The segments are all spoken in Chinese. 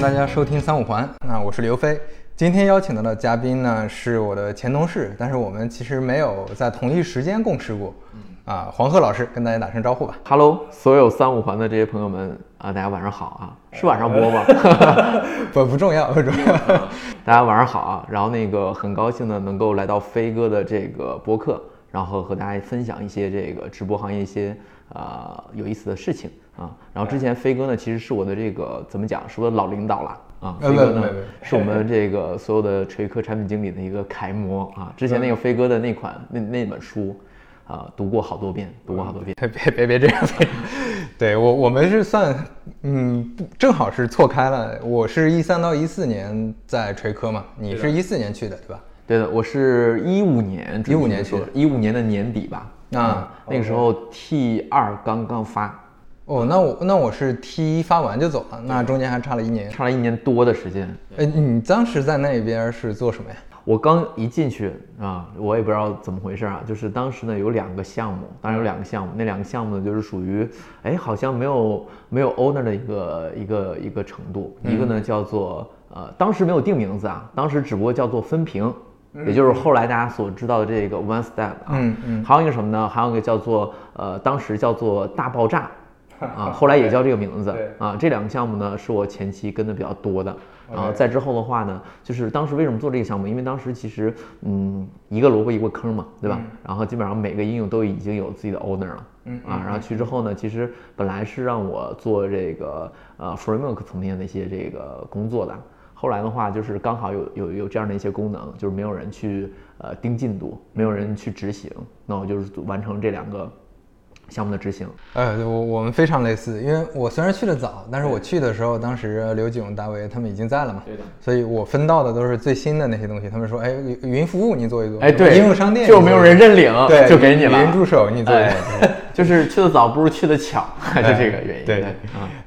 欢迎大家收听三五环。那我是刘飞，今天邀请到的嘉宾呢是我的前同事，但是我们其实没有在同一时间共事过。啊，黄鹤老师跟大家打声招呼吧。Hello，所有三五环的这些朋友们啊，大家晚上好啊！是晚上播吗？不不重要，不重要。大家晚上好啊！然后那个很高兴的，能够来到飞哥的这个播客，然后和大家分享一些这个直播行业一些啊、有意思的事情啊。然后之前飞哥呢，其实是我的这个怎么讲，是我的老领导了啊。呃飞哥呢是我们这个所有的锤科产品经理的一个楷模啊。之前那个飞哥的那款那那本书啊，读过好多遍，读过好多遍。别别别别这样，别对我我们是算，嗯，正好是错开了。我是一三到一四年在锤科嘛，你是一四年去的对吧？对的，我是一五年一五年去的一五年的年底吧。啊嗯那个时候 T 二刚刚发，哦，那我那我是 T 一发完就走了，那中间还差了一年。差了一年多的时间。哎，你当时在那边是做什么呀？我刚一进去啊，我也不知道怎么回事啊，就是当时呢有两个项目，当然有两个项目，那两个项目呢就是属于，哎，好像没有没有 owner 的一个一个一个程度，一个呢叫做呃，当时没有定名字啊，当时只不过叫做分屏，也就是后来大家所知道的这个 one step 啊，嗯嗯还有一个什么呢？还有一个叫做呃，当时叫做大爆炸。啊，后来也叫这个名字对啊。这两个项目呢，是我前期跟的比较多的。然后再之后的话呢，就是当时为什么做这个项目？因为当时其实，嗯，一个萝卜一个坑嘛，对吧？然后基本上每个应用都已经有自己的 owner 了。嗯啊，然后去之后呢，其实本来是让我做这个呃 framework 层面的一些这个工作的。后来的话，就是刚好有有有这样的一些功能，就是没有人去呃盯进度，没有人去执行，那我就是完成这两个项目的执行。呃，我我们非常类似，因为我虽然去的早，但是我去的时候，当时刘炯、大为他们已经在了嘛，对的所以我分到的都是最新的那些东西。他们说，哎，语云服务你做一做，哎，对，应用商店就没有人认领，对，就给你了。语音助手你做一哎做，就是去的早不如去的巧，就这个原因。对啊，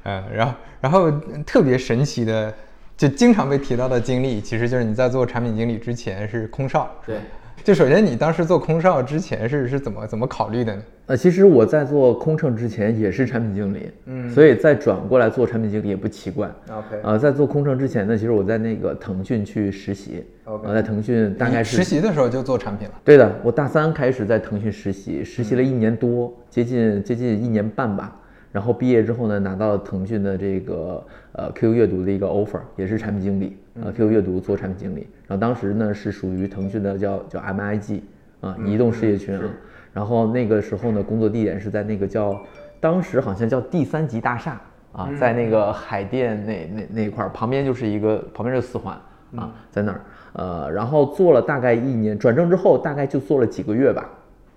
嗯，然后然后特别神奇的，就经常被提到的经历，其实就是你在做产品经理之前是空少。对。就首先你当时做空少之前是是怎么怎么考虑的呢？呃，其实我在做空乘之前也是产品经理，嗯，所以再转过来做产品经理也不奇怪。OK 呃，在做空乘之前呢，其实我在那个腾讯去实习 OK 呃，在腾讯大概是实习的时候就做产品了。对的，我大三开始在腾讯实习，实习了一年多，接近接近一年半吧。然后毕业之后呢，拿到腾讯的这个呃 QQ 阅读的一个 offer，也是产品经理，呃 QQ 阅读做产品经理。然后当时呢是属于腾讯的叫叫 MIG 啊，移动事业群啊。然后那个时候呢，工作地点是在那个叫当时好像叫第三级大厦啊，在那个海淀那那那一块儿旁边就是一个旁边就是四环啊，在那儿。呃，然后做了大概一年，转正之后大概就做了几个月吧。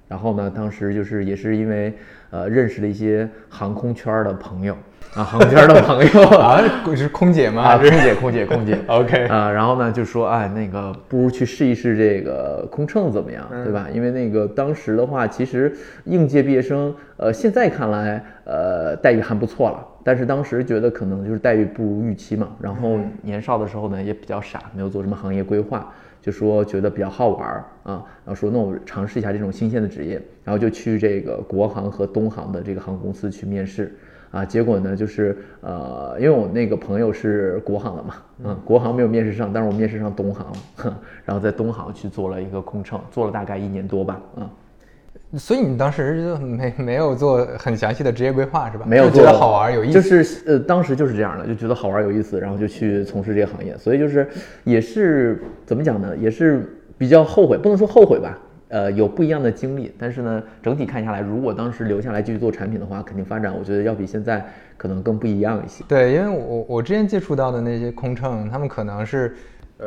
然后呢，当时就是也是因为呃认识了一些航空圈儿的朋友啊，航空圈儿的朋友 啊，是空姐吗？啊，空姐，空姐，空姐 OK 啊，然后呢就说，哎，那个不如去试一试这个空乘怎么样，对吧？因为那个当时的话，其实应届毕业生，呃，现在看来，呃，待遇还不错了，但是当时觉得可能就是待遇不如预期嘛。然后年少的时候呢，也比较傻，没有做什么行业规划，就说觉得比较好玩儿啊，然后说那我尝试一下这种新鲜的职业，然后就去这个国航和东航的这个航空公司去面试。啊，结果呢，就是呃，因为我那个朋友是国航的嘛，嗯，国航没有面试上，但是我面试上东航，然后在东航去做了一个空乘，做了大概一年多吧，啊、所以你当时就没没有做很详细的职业规划是吧？没有就觉得好玩有意思。就是呃，当时就是这样的，就觉得好玩有意思，然后就去从事这个行业，所以就是也是怎么讲呢，也是比较后悔，不能说后悔吧。呃，有不一样的经历，但是呢，整体看下来，如果当时留下来继续做产品的话，肯定发展，我觉得要比现在可能更不一样一些。对，因为我我之前接触到的那些空乘，他们可能是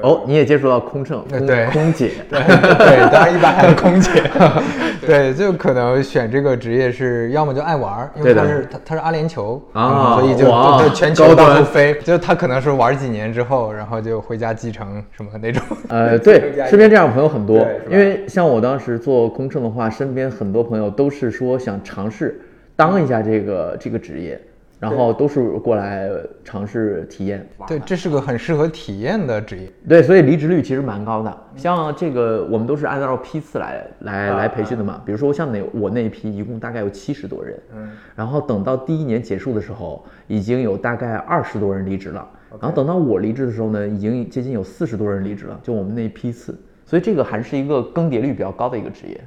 哦，你也接触到空乘，对空姐，对对，当然一般还是空姐。对，就可能选这个职业是要么就爱玩儿，因为他是他他是阿联酋啊所以就哇就全球到处飞。就他可能是玩几年之后，然后就回家继承什么那种。呃，对，身边这样的朋友很多因为像我当时做空乘的话，身边很多朋友都是说想尝试当一下这个这个职业，然后都是过来尝试体验。对，这是个很适合体验的职业。对，所以离职率其实蛮高的。像这个，我们都是按照批次来来来培训的嘛。比如说像那我那一批，一共大概有七十多人，嗯，然后等到第一年结束的时候，已经有大概二十多人离职了。然后等到我离职的时候呢，已经接近有四十多人离职了，就我们那一批次，所以这个还是一个更迭率比较高的一个职业。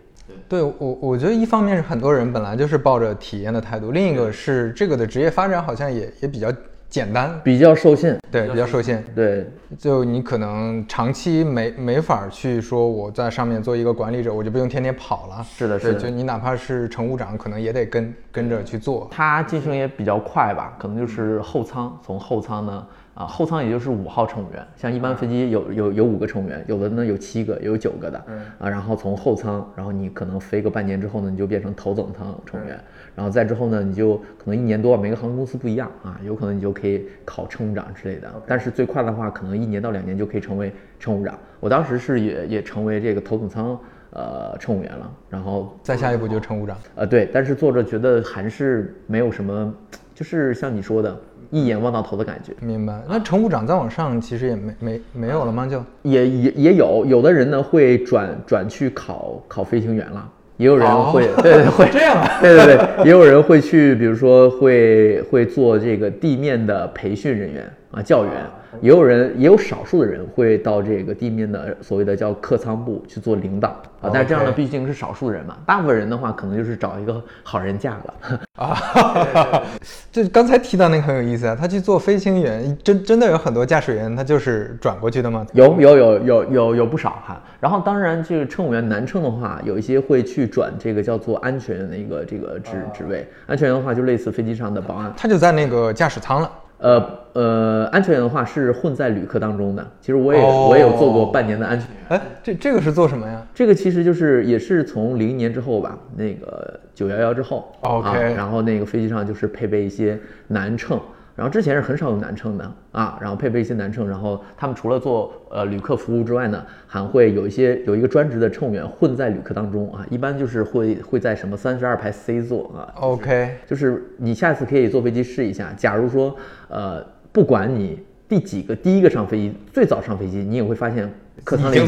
对我，我觉得一方面是很多人本来就是抱着体验的态度，另一个是这个的职业发展好像也也比较简单，比较受限，对，比较受限。对，就你可能长期没没法去说我在上面做一个管理者，我就不用天天跑了。是的，是的。就你哪怕是乘务长，可能也得跟跟着去做。他晋升也比较快吧，可能就是后舱，从后舱呢。啊，后舱也就是五号乘务员，像一般飞机有有有五个乘务员，有的呢有七个，有九个的，啊，然后从后舱，然后你可能飞个半年之后呢，你就变成头等舱乘务员，然后再之后呢，你就可能一年多，每个航空公司不一样啊，有可能你就可以考乘务长之类的，但是最快的话，可能一年到两年就可以成为乘务长。我当时是也也成为这个头等舱呃乘务员了，然后再下一步就乘务长，呃对，但是坐着觉得还是没有什么，就是像你说的。一眼望到头的感觉，明白。那乘务长再往上，其实也没没没有了吗？就也也也有，有的人呢会转转去考考飞行员了，也有人会，对对会 这样啊，对对对，也有人会去，比如说会会做这个地面的培训人员啊，教员。也有人，也有少数的人会到这个地面的所谓的叫客舱部去做领导啊，但是这样的毕竟是少数人嘛，大部分人的话可能就是找一个好人嫁了啊。就刚才提到那个很有意思啊，他去做飞行员，真真的有很多驾驶员他就是转过去的吗？有有有有有有不少哈。然后当然就是乘务员男乘的话，有一些会去转这个叫做安全员的一个这个职职位，安全员的话就类似飞机上的保安，他就在那个驾驶舱了。呃呃，安全员的话是混在旅客当中的。其实我也我也有做过半年的安全员。哎，这这个是做什么呀？这个其实就是也是从零一年之后吧，那个九幺幺之后，OK，然后那个飞机上就是配备一些男乘。然后之前是很少有男乘的啊，然后配备一些男乘，然后他们除了做呃旅客服务之外呢，还会有一些有一个专职的乘务员混在旅客当中啊，一般就是会会在什么三十二排 C 座啊，OK，就是你下次可以坐飞机试一下，假如说呃不管你第几个第一个上飞机，最早上飞机，你也会发现客舱里已经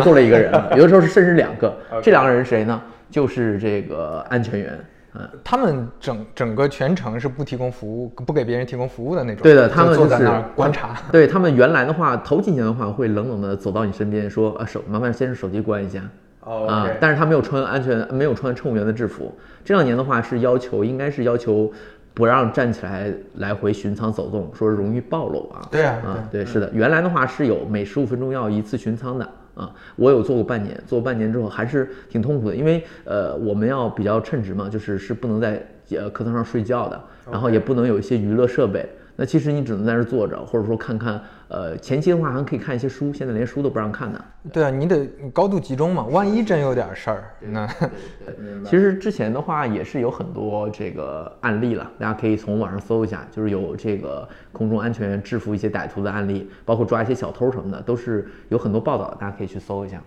坐了一个人了，有的时候是甚至两个，这两个人谁呢？就是这个安全员。嗯，他们整整个全程是不提供服务，不给别人提供服务的那种。对的，他们坐在那儿观察。对他们原来的话，头几年的话会冷冷的走到你身边说啊手，麻烦先生手机关一下。哦。啊，但是他没有穿安全，没有穿乘务员的制服。这两年的话是要求，应该是要求不让站起来来回巡舱走动，说容易暴露啊。对啊。啊，对，是的，原来的话是有每十五分钟要一次巡舱的。啊，我有做过半年，做半年之后还是挺痛苦的，因为呃，我们要比较称职嘛，就是是不能在呃课堂上睡觉的，然后也不能有一些娱乐设备。那其实你只能在这儿坐着，或者说看看，呃，前期的话还可以看一些书，现在连书都不让看的。对啊，你得高度集中嘛，万一真有点事儿，那。其实之前的话也是有很多这个案例了，大家可以从网上搜一下，就是有这个空中安全员制服一些歹徒的案例，包括抓一些小偷什么的，都是有很多报道，大家可以去搜一下。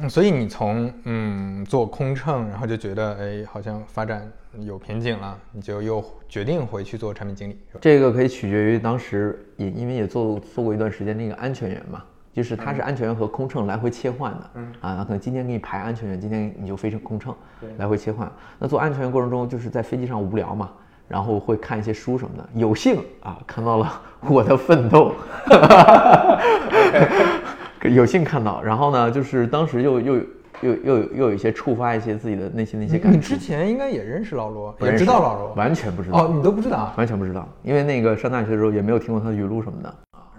嗯，所以你从嗯做空乘，然后就觉得哎，好像发展有瓶颈了，你就又决定回去做产品经理。这个可以取决于当时也因为也做做过一段时间那个安全员嘛，就是他是安全员和空乘来回切换的。嗯啊，可能今天给你排安全员，今天你就飞成空乘，来回切换。那做安全员过程中，就是在飞机上无聊嘛，然后会看一些书什么的，有幸啊看到了我的奋斗。有幸看到，然后呢，就是当时又又又又又有一些触发一些自己的内心的一些感觉。你之前应该也认识老罗，也知道老罗，完全不知道哦，你都不知道，完全不知道，因为那个上大学的时候也没有听过他的语录什么的。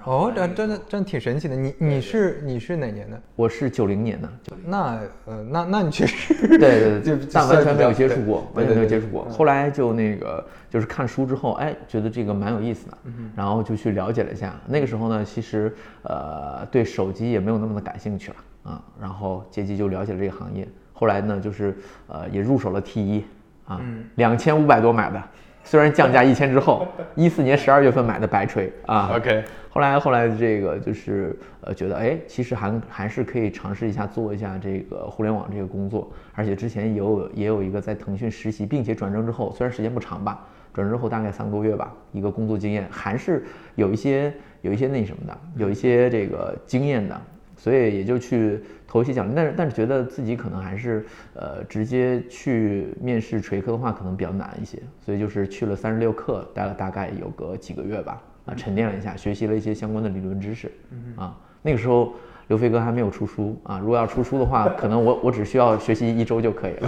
哦，这真的真的挺神奇的。你你是你是哪年的？我是九零年的。那呃，那那你确实对对对，就但完全没有接触过，完全没有接触过。后来就那个就是看书之后，哎，觉得这个蛮有意思的，然后就去了解了一下。那个时候呢，其实呃对手机也没有那么的感兴趣了啊，然后借机就了解了这个行业。后来呢，就是呃也入手了 T 一啊，两千五百多买的。虽然降价一千之后，一四年十二月份买的白锤啊。OK，后来后来这个就是呃觉得哎，其实还还是可以尝试一下做一下这个互联网这个工作，而且之前也有也有一个在腾讯实习，并且转正之后，虽然时间不长吧，转正之后大概三个多月吧，一个工作经验还是有一些有一些那什么的，有一些这个经验的。所以也就去投一些奖励，但是但是觉得自己可能还是呃直接去面试锤科的话可能比较难一些，所以就是去了三十六氪，待了大概有个几个月吧。啊，沉淀了一下，学习了一些相关的理论知识啊。那个时候刘飞哥还没有出书啊，如果要出书的话，可能我我只需要学习一周就可以了。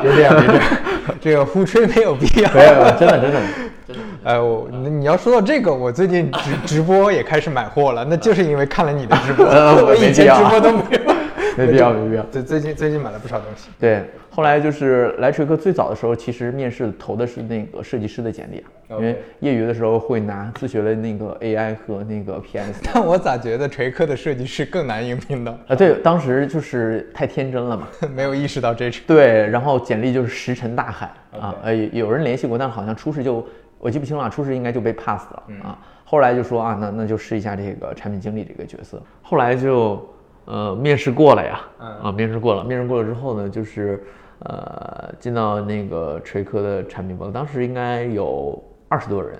别这样，别这样，这个互吹没有必要。没有，真的真的。哎，我你你要说到这个，我最近直 直播也开始买货了，那就是因为看了你的直播，我以前直播都没有。没必要，没必要。最最近最近买了不少东西。对，后来就是来锤科最早的时候，其实面试投的是那个设计师的简历啊，因为业余的时候会拿自学了那个 AI 和那个 PS。但我咋觉得锤科的设计师更难应聘呢？啊，对，当时就是太天真了嘛，没有意识到这。对，然后简历就是石沉大海啊，呃，有人联系过，但好像初试就我记不清了，初试应该就被 pass 了啊。后来就说啊，那那就试一下这个产品经理这个角色。后来就。呃，面试过了呀，啊，面试过了，面试过了之后呢，就是，呃，进到那个锤科的产品部，当时应该有二十多人，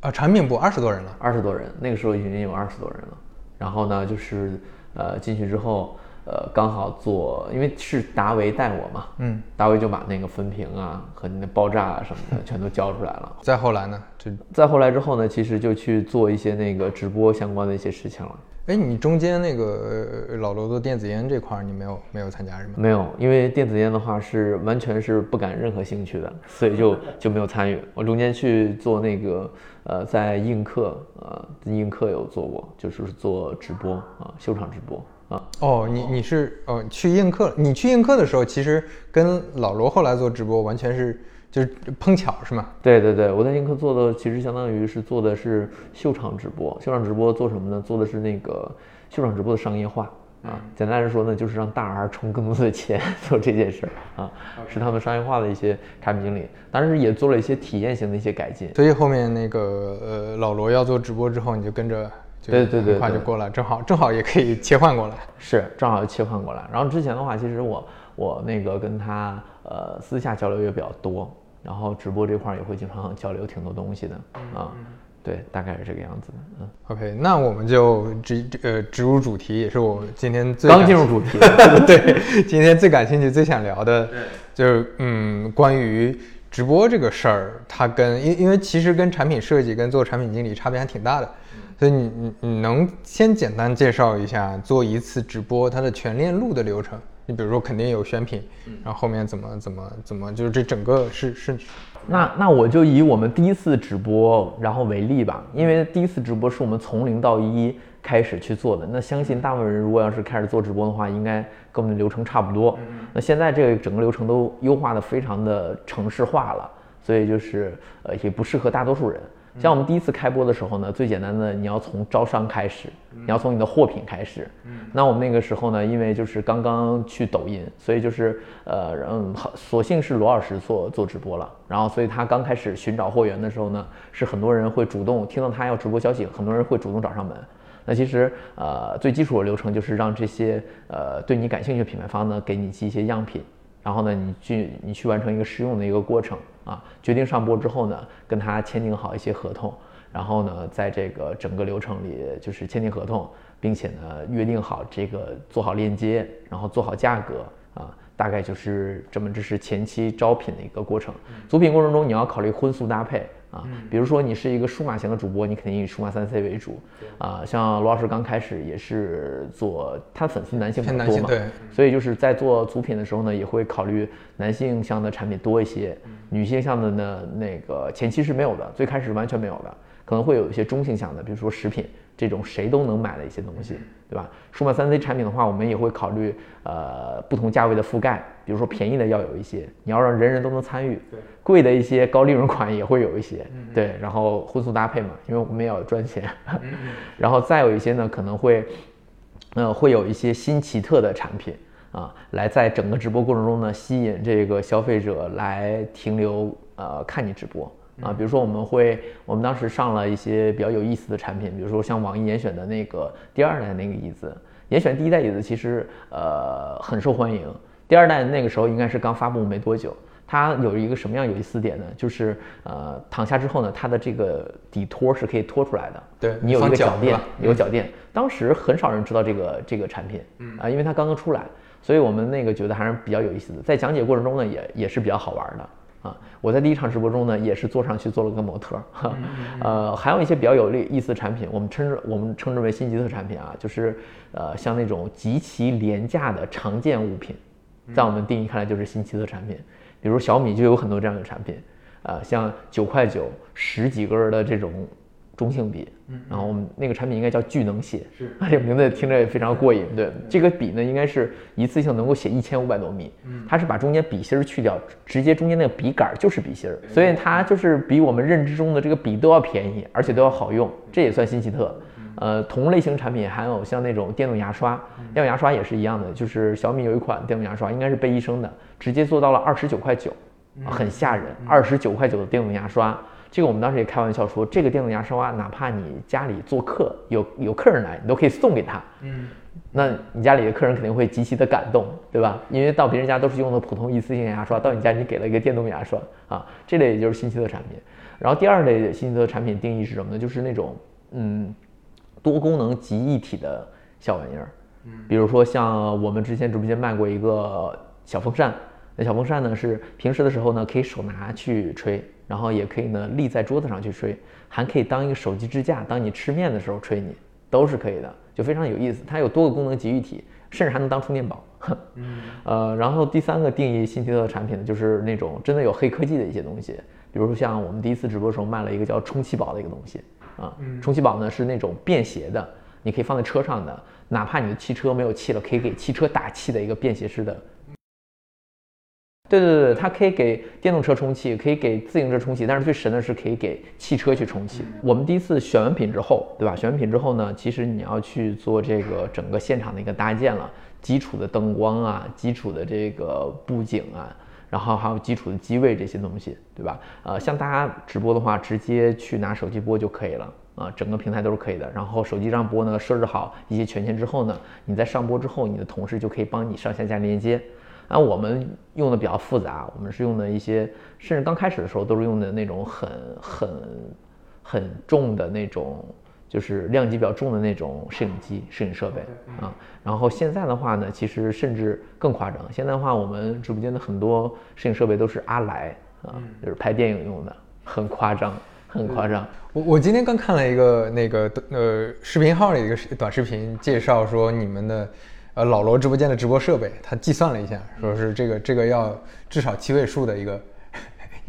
啊，产品部二十多人了，二十多人，那个时候已经有二十多人了。然后呢，就是，呃，进去之后，呃，刚好做，因为是达维带我嘛，嗯，达维就把那个分屏啊和那爆炸啊什么的全都交出来了。再后来呢，就再后来之后呢，其实就去做一些那个直播相关的一些事情了。哎，你中间那个老罗做电子烟这块，你没有没有参加是吗？没有，因为电子烟的话是完全是不感任何兴趣的，所以就就没有参与。我中间去做那个呃，在映客呃，映客有做过，就是做直播啊，秀场直播啊。哦，你你是哦去映客，你去映客的时候，其实跟老罗后来做直播完全是。就是碰巧是吗？对对对，我在映客做的其实相当于是做的是秀场直播。秀场直播做什么呢？做的是那个秀场直播的商业化啊。简单来说呢，就是让大 R 充更多的钱 做这件事儿啊，是他们商业化的一些产品经理。当然也做了一些体验型的一些改进。所以后面那个呃老罗要做直播之后，你就跟着对对对，很快就过来，正好正好也可以切换过来。是，正好切换过来。然后之前的话，其实我我那个跟他呃私下交流也比较多。然后直播这块也会经常交流挺多东西的啊，对，大概是这个样子的。嗯，OK，那我们就直呃直入主题，也是我今天最刚进入主 题，对，今天最感兴趣、最想聊的，就是嗯，关于直播这个事儿，它跟因因为其实跟产品设计跟做产品经理差别还挺大的，所以你你你能先简单介绍一下做一次直播它的全链路的流程？你比如说肯定有选品，然后后面怎么怎么怎么，就是这整个是是，那那我就以我们第一次直播然后为例吧，因为第一次直播是我们从零到一开始去做的，那相信大部分人如果要是开始做直播的话，应该跟我们的流程差不多。那现在这个整个流程都优化的非常的城市化了，所以就是呃也不适合大多数人。像我们第一次开播的时候呢，最简单的你要从招商开始，你要从你的货品开始。那我们那个时候呢，因为就是刚刚去抖音，所以就是呃嗯，索性是罗老师做做直播了。然后所以他刚开始寻找货源的时候呢，是很多人会主动听到他要直播消息，很多人会主动找上门。那其实呃最基础的流程就是让这些呃对你感兴趣的品牌方呢，给你寄一些样品。然后呢，你去你去完成一个试用的一个过程啊，决定上播之后呢，跟他签订好一些合同，然后呢，在这个整个流程里就是签订合同，并且呢约定好这个做好链接，然后做好价格啊，大概就是这么，这是前期招聘的一个过程。组品过程中你要考虑荤素搭配。啊，比如说你是一个数码型的主播，你肯定以数码三 C 为主。啊，像罗老师刚开始也是做，他粉丝男性比较多嘛，对，所以就是在做组品的时候呢，也会考虑男性向的产品多一些，女性向的呢，那个前期是没有的，最开始完全没有的，可能会有一些中性向的，比如说食品。这种谁都能买的一些东西，对吧？数码三 C 产品的话，我们也会考虑呃不同价位的覆盖，比如说便宜的要有一些，你要让人人都能参与。对，贵的一些高利润款也会有一些。对，然后荤素搭配嘛，因为我们也要赚钱。然后再有一些呢，可能会，呃，会有一些新奇特的产品啊，来在整个直播过程中呢，吸引这个消费者来停留，呃，看你直播。啊，比如说我们会，我们当时上了一些比较有意思的产品，比如说像网易严选的那个第二代那个椅子，严选第一代椅子其实呃很受欢迎，第二代那个时候应该是刚发布没多久，它有一个什么样有意思点呢？就是呃躺下之后呢，它的这个底托是可以托出来的，对你有一个脚垫，有脚垫，当时很少人知道这个这个产品，嗯啊，因为它刚刚出来，所以我们那个觉得还是比较有意思的，在讲解过程中呢也也是比较好玩的。啊。我在第一场直播中呢，也是坐上去做了个模特。哈，呃，还有一些比较有意意思的产品，我们称之我们称之为新奇特产品啊，就是呃像那种极其廉价的常见物品，在我们定义看来就是新奇特产品。比如小米就有很多这样的产品，呃，像九块九十几根的这种。中性笔，嗯，然后我们那个产品应该叫聚能写，是，这个名字听着也非常过瘾。对，这个笔呢，应该是一次性能够写一千五百多米，嗯，它是把中间笔芯儿去掉，直接中间那个笔杆就是笔芯儿，所以它就是比我们认知中的这个笔都要便宜，而且都要好用，这也算新奇特。呃，同类型产品还有像那种电动牙刷，电动牙刷也是一样的，就是小米有一款电动牙刷，应该是贝医生的，直接做到了二十九块九，很吓人，二十九块九的电动牙刷。这个我们当时也开玩笑说，这个电动牙刷，哪怕你家里做客有有客人来，你都可以送给他。嗯，那你家里的客人肯定会极其的感动，对吧？因为到别人家都是用的普通一次性牙刷，到你家你给了一个电动牙刷啊，这类也就是新奇的产品。然后第二类新奇的产品定义是什么呢？就是那种嗯多功能集一体的小玩意儿。嗯，比如说像我们之前直播间卖过一个小风扇，那小风扇呢是平时的时候呢可以手拿去吹。然后也可以呢，立在桌子上去吹，还可以当一个手机支架，当你吃面的时候吹，你都是可以的，就非常有意思。它有多个功能集一体，甚至还能当充电宝。嗯，呃，然后第三个定义新奇特的产品呢，就是那种真的有黑科技的一些东西，比如说像我们第一次直播的时候卖了一个叫充气宝的一个东西啊。充气宝呢是那种便携的，你可以放在车上的，哪怕你的汽车没有气了，可以给汽车打气的一个便携式的。对对对，它可以给电动车充气，可以给自行车充气，但是最神的是可以给汽车去充气。我们第一次选完品之后，对吧？选完品之后呢，其实你要去做这个整个现场的一个搭建了，基础的灯光啊，基础的这个布景啊，然后还有基础的机位这些东西，对吧？呃，像大家直播的话，直接去拿手机播就可以了啊，整个平台都是可以的。然后手机上播呢，设置好一些权限之后呢，你在上播之后，你的同事就可以帮你上下架连接。啊，我们用的比较复杂，我们是用的一些，甚至刚开始的时候都是用的那种很很很重的那种，就是量级比较重的那种摄影机、摄影设备啊。然后现在的话呢，其实甚至更夸张。现在的话，我们直播间的很多摄影设备都是阿莱啊，就是拍电影用的，很夸张，很夸张。我我今天刚看了一个那个呃视频号的一个短视频，介绍说你们的。呃，老罗直播间的直播设备，他计算了一下，说是这个这个要至少七位数的一个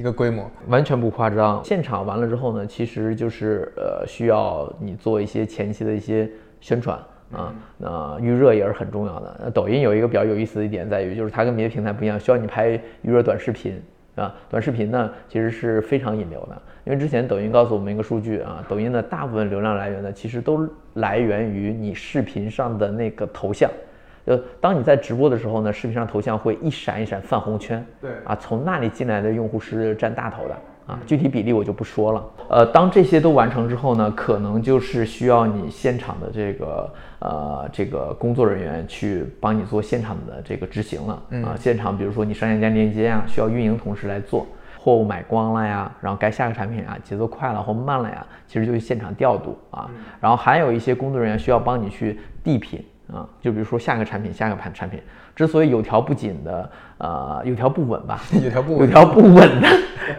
一个规模，完全不夸张。现场完了之后呢，其实就是呃需要你做一些前期的一些宣传啊，那预热也是很重要的。那抖音有一个比较有意思的一点在于，就是它跟别的平台不一样，需要你拍预热短视频啊。短视频呢其实是非常引流的，因为之前抖音告诉我们一个数据啊，抖音的大部分流量来源呢，其实都来源于你视频上的那个头像。就当你在直播的时候呢，视频上头像会一闪一闪泛红圈，对啊，从那里进来的用户是占大头的啊，具体比例我就不说了。呃，当这些都完成之后呢，可能就是需要你现场的这个呃这个工作人员去帮你做现场的这个执行了啊，现场比如说你上线加链接啊，需要运营同事来做，货物买光了呀，然后该下个产品啊，节奏快了或慢了呀，其实就是现场调度啊，然后还有一些工作人员需要帮你去递品。啊，就比如说下个产品，下个盘产品，之所以有条不紧的，呃，有条不紊吧，有条不有条不紊的，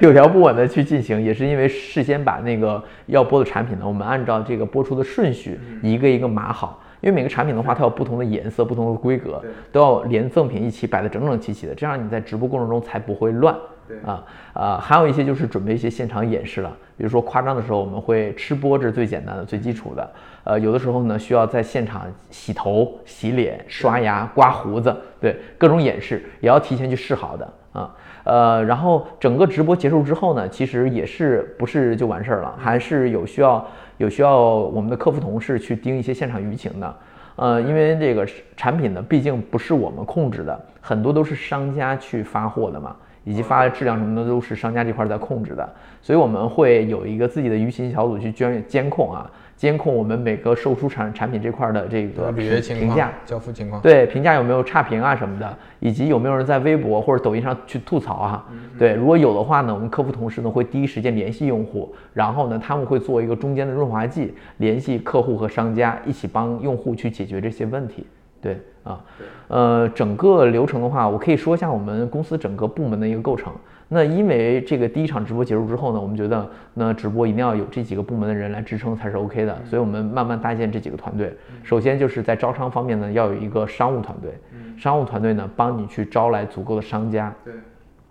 有条不紊的 去进行，也是因为事先把那个要播的产品呢，我们按照这个播出的顺序一个一个码好，因为每个产品的话，它有不同的颜色、不同的规格，都要连赠品一起摆的整整齐齐的，这样你在直播过程中才不会乱。啊啊，还有一些就是准备一些现场演示了，比如说夸张的时候，我们会吃播，这是最简单的、最基础的。呃，有的时候呢，需要在现场洗头、洗脸、刷牙、刮胡子，对，各种演示也要提前去试好的啊。呃，然后整个直播结束之后呢，其实也是不是就完事儿了，还是有需要有需要我们的客服同事去盯一些现场舆情的。呃，因为这个产品呢，毕竟不是我们控制的，很多都是商家去发货的嘛。以及发的质量什么的都是商家这块在控制的，所以我们会有一个自己的舆情小组去监监控啊，监控我们每个售出产产品这块的这个评价、交付情况，对评价有没有差评啊什么的，以及有没有人在微博或者抖音上去吐槽啊？对，如果有的话呢，我们客服同事呢会第一时间联系用户，然后呢他们会做一个中间的润滑剂，联系客户和商家一起帮用户去解决这些问题。对，啊。呃，整个流程的话，我可以说一下我们公司整个部门的一个构成。那因为这个第一场直播结束之后呢，我们觉得那直播一定要有这几个部门的人来支撑才是 OK 的，所以我们慢慢搭建这几个团队。首先就是在招商方面呢，要有一个商务团队，商务团队呢帮你去招来足够的商家。对。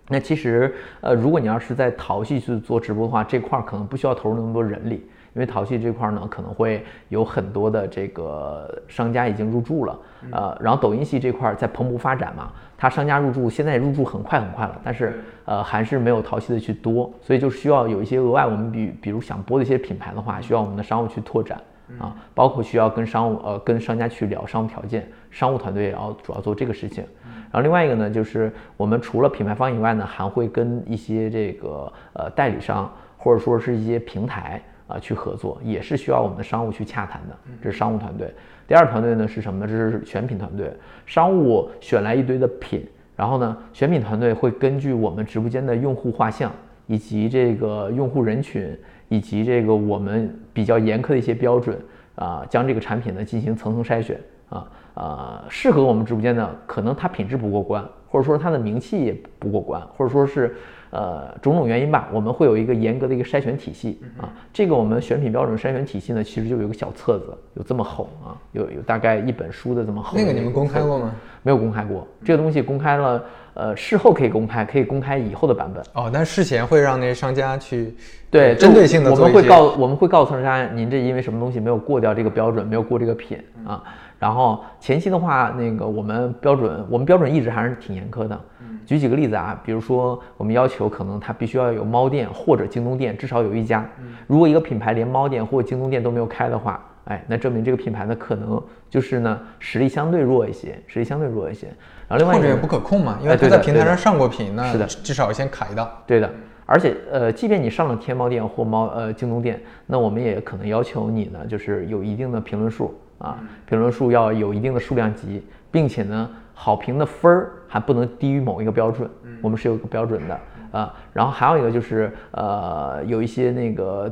那其实呃，如果你要是在淘系去做直播的话，这块儿可能不需要投入那么多人力。因为淘系这块呢，可能会有很多的这个商家已经入驻了，呃，然后抖音系这块在蓬勃发展嘛，它商家入驻现在入驻很快很快了，但是呃还是没有淘系的去多，所以就需要有一些额外我们比比如想播的一些品牌的话，需要我们的商务去拓展啊，包括需要跟商务呃跟商家去聊商务条件，商务团队也要主要做这个事情，然后另外一个呢，就是我们除了品牌方以外呢，还会跟一些这个呃代理商或者说是一些平台。啊，去合作也是需要我们的商务去洽谈的，这是商务团队。第二团队呢是什么呢？这是选品团队。商务选来一堆的品，然后呢，选品团队会根据我们直播间的用户画像，以及这个用户人群，以及这个我们比较严苛的一些标准啊，将这个产品呢进行层层筛选啊啊，适合我们直播间的，可能它品质不过关，或者说它的名气也不过关，或者说是。呃，种种原因吧，我们会有一个严格的一个筛选体系啊。这个我们选品标准筛选体系呢，其实就有个小册子，有这么厚啊，有有大概一本书的这么厚。那个你们公开过吗？没有公开过，这个东西公开了，呃，事后可以公开，可以公开以后的版本。哦，但事前会让那些商家去对针对性的我们会告我们会告诉商家，您这因为什么东西没有过掉这个标准，没有过这个品啊。然后前期的话，那个我们标准，我们标准一直还是挺严苛的。举几个例子啊，比如说我们要求可能它必须要有猫店或者京东店，至少有一家。如果一个品牌连猫店或者京东店都没有开的话，哎，那证明这个品牌呢可能就是呢实力相对弱一些，实力相对弱一些。然后另外或者也不可控嘛，因为它在平台上上过品，那是的，至少先卡一道。对的，而且呃，即便你上了天猫店或猫呃京东店，那我们也可能要求你呢，就是有一定的评论数。啊，评论数要有一定的数量级，并且呢，好评的分儿还不能低于某一个标准，我们是有个标准的啊。然后还有一个就是，呃，有一些那个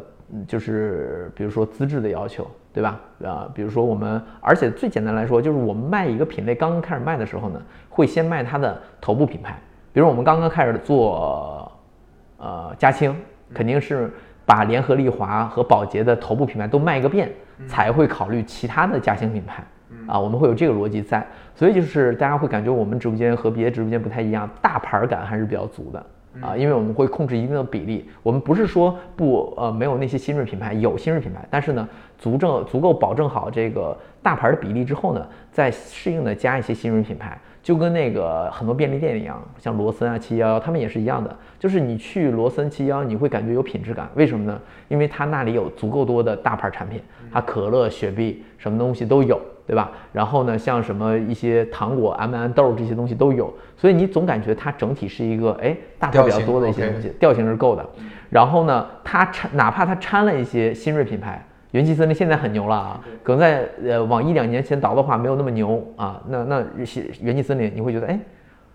就是比如说资质的要求，对吧？啊，比如说我们，而且最简单来说，就是我们卖一个品类刚刚开始卖的时候呢，会先卖它的头部品牌，比如我们刚刚开始做，呃，嘉兴，肯定是把联合利华和宝洁的头部品牌都卖一个遍。才会考虑其他的嘉兴品牌，啊，我们会有这个逻辑在，所以就是大家会感觉我们直播间和别的直播间不太一样，大牌感还是比较足的啊，因为我们会控制一定的比例，我们不是说不呃没有那些新锐品牌，有新锐品牌，但是呢，足证足够保证好这个大牌的比例之后呢，再适应的加一些新锐品牌。就跟那个很多便利店一样，像罗森啊、七幺幺，他们也是一样的。就是你去罗森、七幺，你会感觉有品质感，为什么呢？因为它那里有足够多的大牌产品，它可乐、雪碧什么东西都有，对吧？然后呢，像什么一些糖果、M N 豆这些东西都有，所以你总感觉它整体是一个哎大牌比较多的一些东西，调性是够的。然后呢，它掺哪怕它掺了一些新锐品牌。元气森林现在很牛了啊，可能在呃往一两年前倒的话没有那么牛啊。那那元气森林你会觉得哎，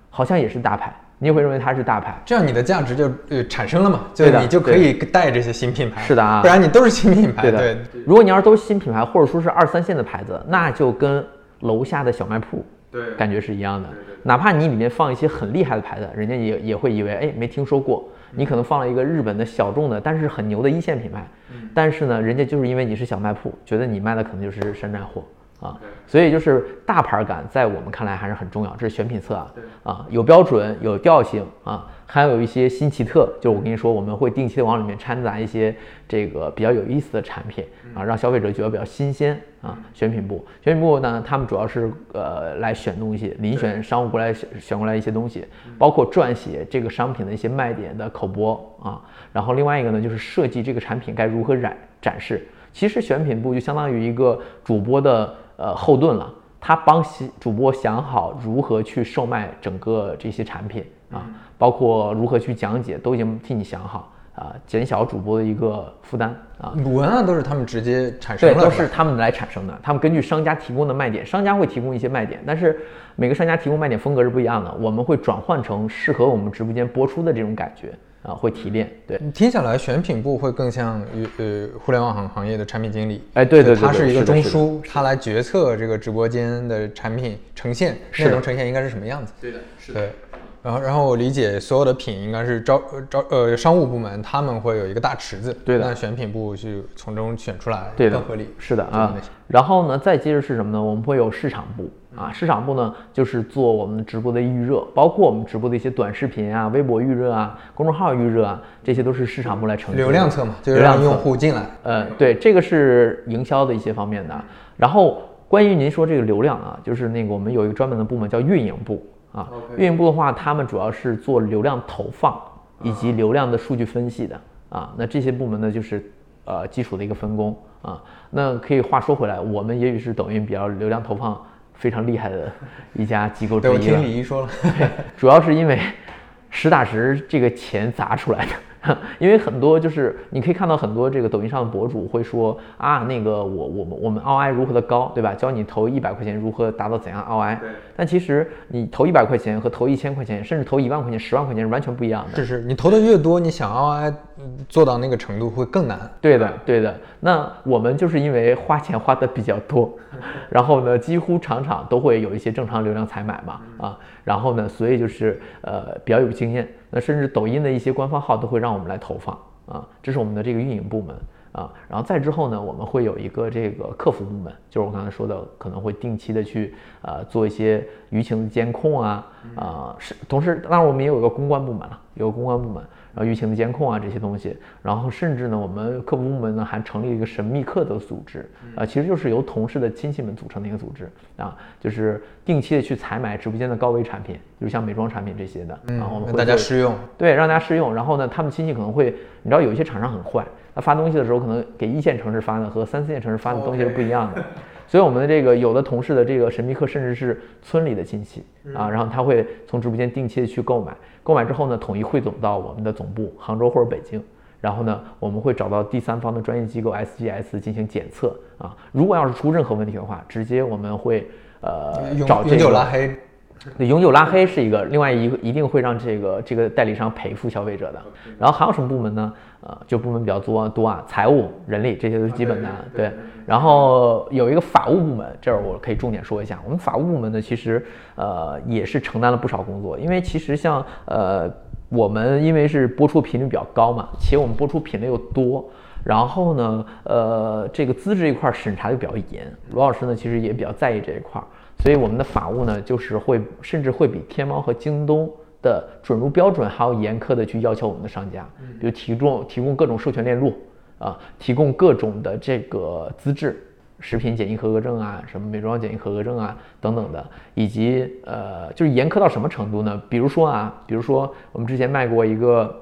好像也是大牌，你也会认为它是大牌，这样你的价值就呃产生了嘛？就你就可以带这些新品牌。是的啊，不然你都是新品牌。对的。如果你要是都是新品牌，或者说是二三线的牌子，那就跟楼下的小卖铺对感觉是一样的。哪怕你里面放一些很厉害的牌子，人家也也会以为哎没听说过。你可能放了一个日本的小众的，但是很牛的一线品牌，但是呢，人家就是因为你是小卖铺，觉得你卖的可能就是山寨货啊，所以就是大牌感在我们看来还是很重要，这是选品侧啊，啊有标准有调性啊。还有一些新奇特，就我跟你说，我们会定期的往里面掺杂一些这个比较有意思的产品啊，让消费者觉得比较新鲜啊。选品部，选品部呢，他们主要是呃来选东西，遴选商务过来选选过来一些东西，包括撰写这个商品的一些卖点的口播啊。然后另外一个呢，就是设计这个产品该如何展展示。其实选品部就相当于一个主播的呃后盾了，他帮主播想好如何去售卖整个这些产品啊。包括如何去讲解，都已经替你想好啊，减小主播的一个负担啊。文案都是他们直接产生的对，的，都是他们来产生的。他们根据商家提供的卖点，商家会提供一些卖点，但是每个商家提供卖点风格是不一样的。我们会转换成适合我们直播间播出的这种感觉啊，会提炼。对，听下来，选品部会更像于呃互联网行行业的产品经理。哎对对对对他是一个中枢，他来决策这个直播间的产品呈现内容呈现应该是什么样子。对的，是对，然后然后我理解所有的品应该是招呃招呃商务部门他们会有一个大池子，对的那选品部去从中选出来，对的更合理。是的啊。然后呢，再接着是什么呢？我们会有市场部啊，市场部呢就是做我们直播的预热，包括我们直播的一些短视频啊、微博预热啊、公众号预热啊，这些都是市场部来承接。流量侧嘛，就是让用户进来。呃，对，这个是营销的一些方面的。然后关于您说这个流量啊，就是那个我们有一个专门的部门叫运营部啊。运营部的话，他们主要是做流量投放以及流量的数据分析的啊。那这些部门呢，就是呃基础的一个分工啊。那可以话说回来，我们也许是抖音比较流量投放非常厉害的一家机构之对，我一了听。李一说了，主要是因为实打实这个钱砸出来的。因为很多就是你可以看到很多这个抖音上的博主会说啊，那个我我们我们 ROI 如何的高，对吧？教你投一百块钱如何达到怎样 ROI。但其实你投一百块钱和投一千块钱，甚至投一万块钱、十万块钱是完全不一样的。是是，你投的越多，你想 ROI 嗯做到那个程度会更难。对的，对的。那我们就是因为花钱花的比较多，然后呢，几乎场场都会有一些正常流量采买嘛，啊，然后呢，所以就是呃比较有经验。那甚至抖音的一些官方号都会让我们来投放啊，这是我们的这个运营部门啊。然后再之后呢，我们会有一个这个客服部门，就是我刚才说的，可能会定期的去呃做一些舆情的监控啊，啊是，同时当然我们也有一个公关部门了，有个公关部门。然后舆情的监控啊这些东西，然后甚至呢，我们客服部门呢还成立了一个神秘客的组织，啊，其实就是由同事的亲戚们组成的一个组织啊，就是定期的去采买直播间的高危产品，比如像美妆产品这些的，然后我们会让大家试用。对，让大家试用。然后呢，他们亲戚可能会，你知道有一些厂商很坏，他发东西的时候可能给一线城市发的和三四线城市发的东西是不一样的。所以我们的这个有的同事的这个神秘客甚至是村里的亲戚啊，然后他会从直播间定期的去购买，购买之后呢，统一汇总到我们的总部杭州或者北京。然后呢，我们会找到第三方的专业机构 SGS 进行检测啊。如果要是出任何问题的话，直接我们会呃找这永久个拉黑。对，永久拉黑是一个，另外一个一定会让这个这个代理商赔付消费者的。然后还有什么部门呢？呃，就部门比较多多啊，财务、人力这些都是基本的。对，然后有一个法务部门，这儿我可以重点说一下。我们法务部门呢，其实呃也是承担了不少工作，因为其实像呃我们因为是播出频率比较高嘛，且我们播出品类又多。然后呢，呃，这个资质这一块儿审查就比较严，罗老师呢其实也比较在意这一块儿，所以我们的法务呢就是会甚至会比天猫和京东的准入标准还要严苛的去要求我们的商家，比如提供提供各种授权链路啊，提供各种的这个资质，食品检疫合格证啊，什么美妆检疫合格证啊等等的，以及呃就是严苛到什么程度呢？比如说啊，比如说我们之前卖过一个。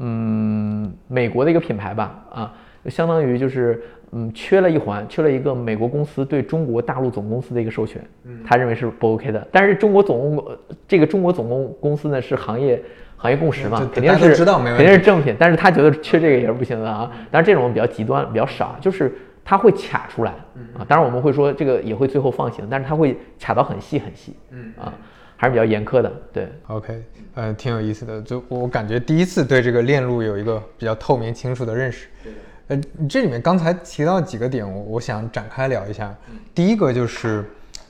嗯，美国的一个品牌吧，啊，就相当于就是嗯缺了一环，缺了一个美国公司对中国大陆总公司的一个授权，他认为是不 OK 的。但是中国总公这个中国总公公司呢是行业行业共识嘛，肯定是知道没问题肯定是正品，但是他觉得缺这个也是不行的啊。但是这种比较极端，比较少，就是他会卡出来啊。当然我们会说这个也会最后放行，但是他会卡到很细很细，嗯啊，还是比较严苛的，对。OK，呃，挺有意思的。就我感觉第一次对这个链路有一个比较透明清楚的认识。呃，这里面刚才提到几个点，我我想展开聊一下。第一个就是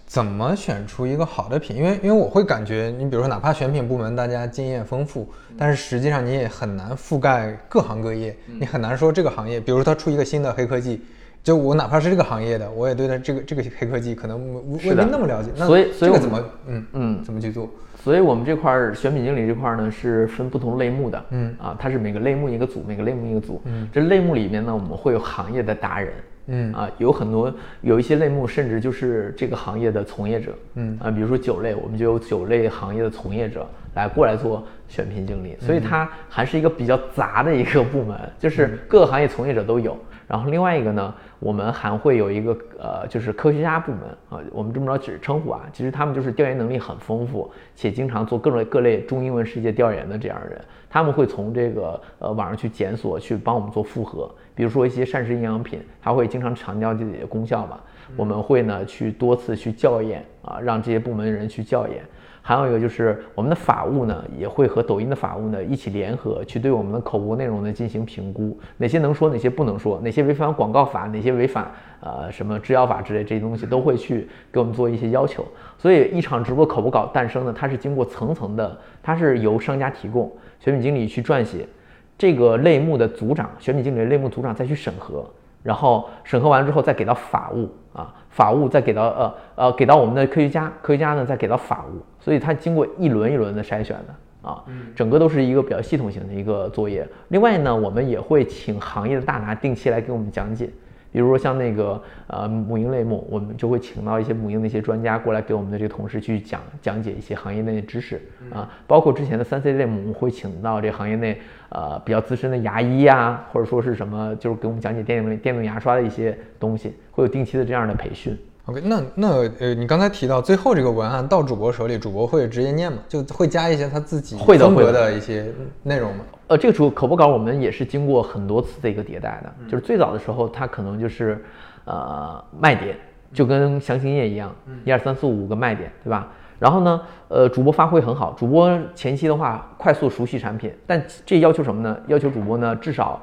怎么选出一个好的品，因为因为我会感觉，你比如说哪怕选品部门大家经验丰富，但是实际上你也很难覆盖各行各业，你很难说这个行业，比如说它出一个新的黑科技。就我哪怕是这个行业的，我也对它这个这个黑科技可能我我也没那么了解。那所以所以怎么嗯嗯怎么去做？所以我们这块儿选品经理这块儿呢是分不同类目的，嗯。啊，它是每个类目一个组，每个类目一个组，嗯，这类目里面呢我们会有行业的达人。嗯。啊，有很多有一些类目甚至就是这个行业的从业者，嗯。啊，比如说酒类，我们就有酒类行业的从业者来过来做选品经理，所以它还是一个比较杂的一个部门，就是各个行业从业者都有。然后另外一个呢，我们还会有一个呃，就是科学家部门啊，我们这么着只称呼啊，其实他们就是调研能力很丰富，且经常做各种各类中英文世界调研的这样的人，他们会从这个呃网上去检索，去帮我们做复核，比如说一些膳食营养品，他会经常强调自己的功效嘛，我们会呢去多次去校验啊，让这些部门的人去校验。还有一个就是我们的法务呢，也会和抖音的法务呢一起联合，去对我们的口播内容呢进行评估，哪些能说，哪些不能说，哪些违反广告法，哪些违反呃什么制药法之类这些东西，都会去给我们做一些要求。所以一场直播口播稿诞生呢，它是经过层层的，它是由商家提供，选品经理去撰写，这个类目的组长，选品经理类目组长再去审核。然后审核完之后再给到法务啊，法务再给到呃呃给到我们的科学家，科学家呢再给到法务，所以它经过一轮一轮的筛选的啊，整个都是一个比较系统性的一个作业。另外呢，我们也会请行业的大拿定期来给我们讲解。比如说像那个呃母婴类目，我们就会请到一些母婴的一些专家过来给我们的这个同事去讲讲解一些行业内的知识啊，包括之前的三 C 类目，我们会请到这行业内呃比较资深的牙医呀，或者说是什么，就是给我们讲解电动电动牙刷的一些东西，会有定期的这样的培训。OK，那那呃，你刚才提到最后这个文案到主播手里，主播会直接念吗？就会加一些他自己风格的一些内容吗？呃，这个主口播稿我们也是经过很多次的一个迭代的，就是最早的时候，它可能就是呃卖点，就跟详情页一样，一二三四五个卖点，对吧？然后呢，呃，主播发挥很好，主播前期的话快速熟悉产品，但这要求什么呢？要求主播呢至少。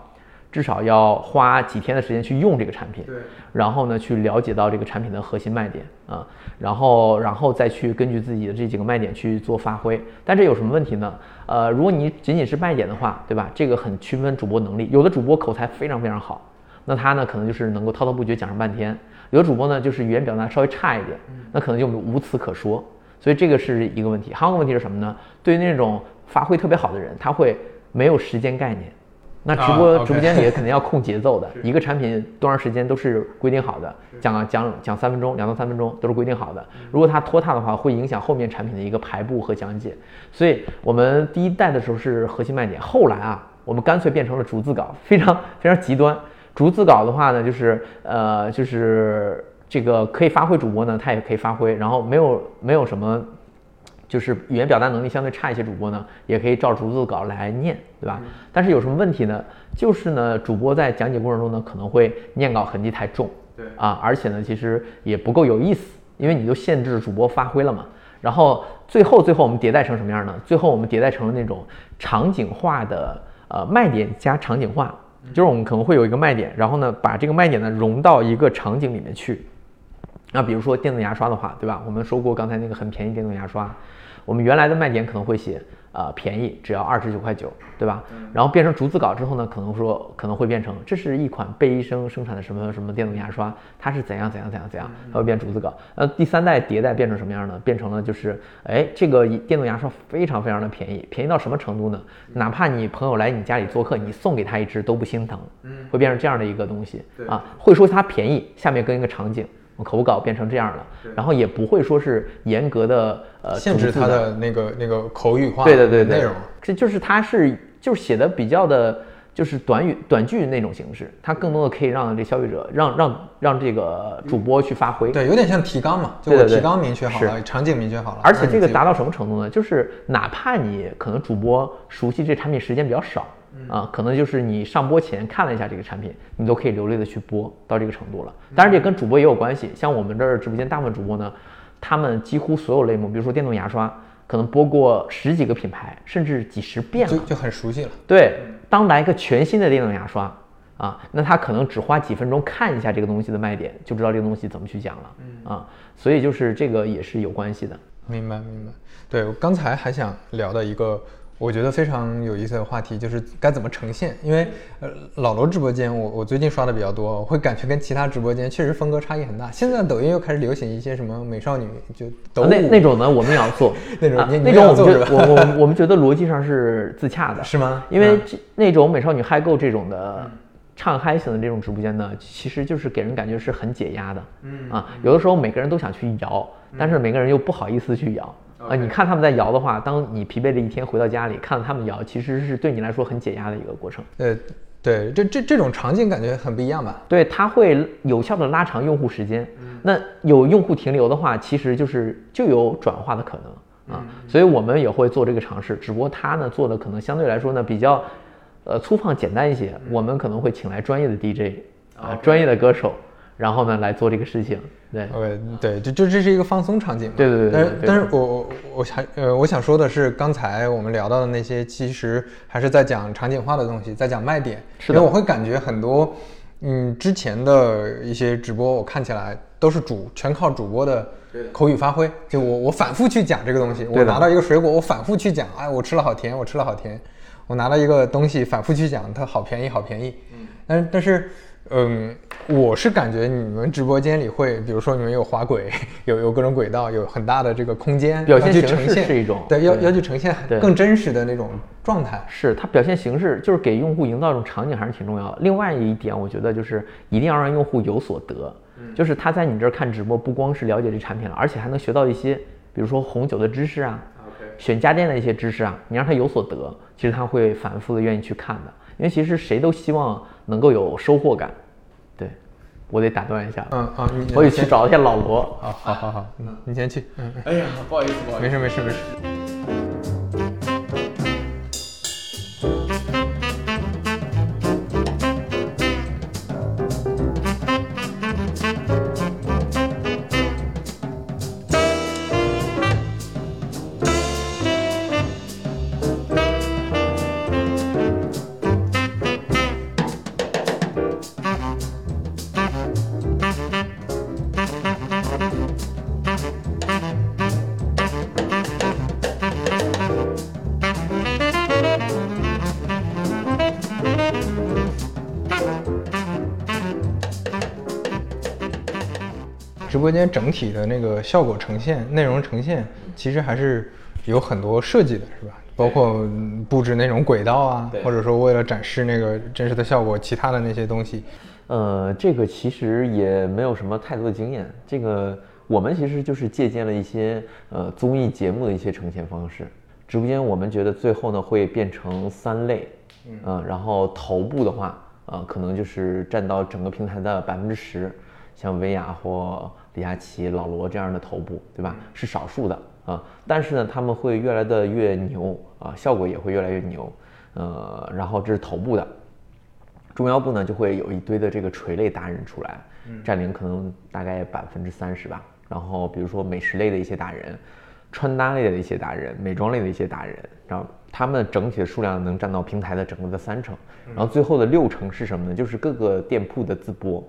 至少要花几天的时间去用这个产品，对，然后呢，去了解到这个产品的核心卖点啊，然后，然后再去根据自己的这几个卖点去做发挥。但这有什么问题呢？呃，如果你仅仅是卖点的话，对吧？这个很区分主播能力。有的主播口才非常非常好，那他呢可能就是能够滔滔不绝讲上半天；有的主播呢就是语言表达稍微差一点，那可能就无词可说。所以这个是一个问题。还有个问题是什么呢？对于那种发挥特别好的人，他会没有时间概念。那直播直播间里肯定要控节奏的，一个产品多长时间都是规定好的，讲讲讲三分钟，两到三分钟都是规定好的。如果它拖沓的话，会影响后面产品的一个排布和讲解。所以我们第一代的时候是核心卖点，后来啊，我们干脆变成了逐字稿，非常非常极端。逐字稿的话呢，就是呃，就是这个可以发挥主播呢，他也可以发挥，然后没有没有什么。就是语言表达能力相对差一些主播呢，也可以照逐字稿来念，对吧？但是有什么问题呢？就是呢，主播在讲解过程中呢，可能会念稿痕迹太重，对啊，而且呢，其实也不够有意思，因为你就限制主播发挥了嘛。然后最后最后我们迭代成什么样呢？最后我们迭代成了那种场景化的呃卖点加场景化，就是我们可能会有一个卖点，然后呢把这个卖点呢融到一个场景里面去。那比如说电动牙刷的话，对吧？我们说过刚才那个很便宜电动牙刷。我们原来的卖点可能会写，呃，便宜，只要二十九块九，对吧？然后变成逐字稿之后呢，可能说可能会变成这是一款贝医生生产的什么什么电动牙刷，它是怎样怎样怎样怎样，它会变逐字稿。呃，第三代迭代变成什么样呢？变成了就是，哎，这个电动牙刷非常非常的便宜，便宜到什么程度呢？哪怕你朋友来你家里做客，你送给他一支都不心疼，嗯，会变成这样的一个东西，啊，会说它便宜，下面跟一个场景。口稿变成这样了，然后也不会说是严格的呃限制他的那个那个口语化对对对内容，这就是它是就是写的比较的，就是短语短句那种形式，它更多的可以让这消费者让让让这个主播去发挥，对，有点像提纲嘛，就我提纲明确好了，场景明确好了，而且这个达到什么程度呢？就是哪怕你可能主播熟悉这产品时间比较少。啊，可能就是你上播前看了一下这个产品，你都可以流利的去播到这个程度了。当然，这跟主播也有关系。像我们这儿直播间大部分主播呢，他们几乎所有类目，比如说电动牙刷，可能播过十几个品牌，甚至几十遍了，就就很熟悉了。对，当来一个全新的电动牙刷啊，那他可能只花几分钟看一下这个东西的卖点，就知道这个东西怎么去讲了。嗯啊，所以就是这个也是有关系的。明白明白。对我刚才还想聊的一个。我觉得非常有意思的话题就是该怎么呈现，因为呃老罗直播间我我最近刷的比较多，我会感觉跟其他直播间确实风格差异很大。现在抖音又开始流行一些什么美少女，就抖那那种呢，我们也要做 那种那种我们觉得我我我们觉得逻辑上是自洽的，是吗？因为那种美少女嗨购这种的，唱嗨型的这种直播间呢，其实就是给人感觉是很解压的。嗯啊，有的时候每个人都想去摇，但是每个人又不好意思去摇。啊，你看他们在摇的话，当你疲惫的一天回到家里，看到他们摇，其实是对你来说很解压的一个过程。呃，对，这这这种场景感觉很不一样吧？对，它会有效的拉长用户时间。那有用户停留的话，其实就是就有转化的可能啊。所以我们也会做这个尝试，只不过他呢做的可能相对来说呢比较，呃粗放简单一些。我们可能会请来专业的 DJ 啊，专业的歌手。然后呢，来做这个事情，对，OK，对，就就这是一个放松场景嘛，对对对。但是，但是我我我还呃，我想说的是，刚才我们聊到的那些，其实还是在讲场景化的东西，在讲卖点。是的。因为我会感觉很多，嗯，之前的一些直播，我看起来都是主全靠主播的口语发挥，就我我反复去讲这个东西，我拿到一个水果，我反复去讲，哎，我吃了好甜，我吃了好甜。我拿到一个东西，反复去讲，它好便宜，好便宜。嗯。但但是。嗯，我是感觉你们直播间里会，比如说你们有滑轨，有有各种轨道，有很大的这个空间，表现形式是一种，对，要要去呈现更真实的那种状态。是它表现形式，就是给用户营造一种场景，还是挺重要的。另外一点，我觉得就是一定要让用户有所得，就是他在你这儿看直播，不光是了解这产品了，而且还能学到一些，比如说红酒的知识啊，选家电的一些知识啊，你让他有所得，其实他会反复的愿意去看的。因为其实谁都希望能够有收获感，对，我得打断一下，嗯啊，我得去找一下老罗，好好好好，嗯，你先去，嗯，哎呀，不好意思，不好意思，没事没事没事。间整体的那个效果呈现、内容呈现，其实还是有很多设计的，是吧？包括布置那种轨道啊，或者说为了展示那个真实的效果，其他的那些东西。呃，这个其实也没有什么太多的经验。这个我们其实就是借鉴了一些呃综艺节目的一些呈现方式。直播间我们觉得最后呢会变成三类，嗯，然后头部的话，呃，可能就是占到整个平台的百分之十，像薇娅或。李佳琦、老罗这样的头部，对吧？是少数的啊，但是呢，他们会越来的越牛啊，效果也会越来越牛。呃，然后这是头部的，中腰部呢就会有一堆的这个垂类达人出来，占领可能大概百分之三十吧。然后比如说美食类的一些达人，穿搭类的一些达人，美妆类的一些达人，然后他们整体的数量能占到平台的整个的三成，然后最后的六成是什么呢？就是各个店铺的自播。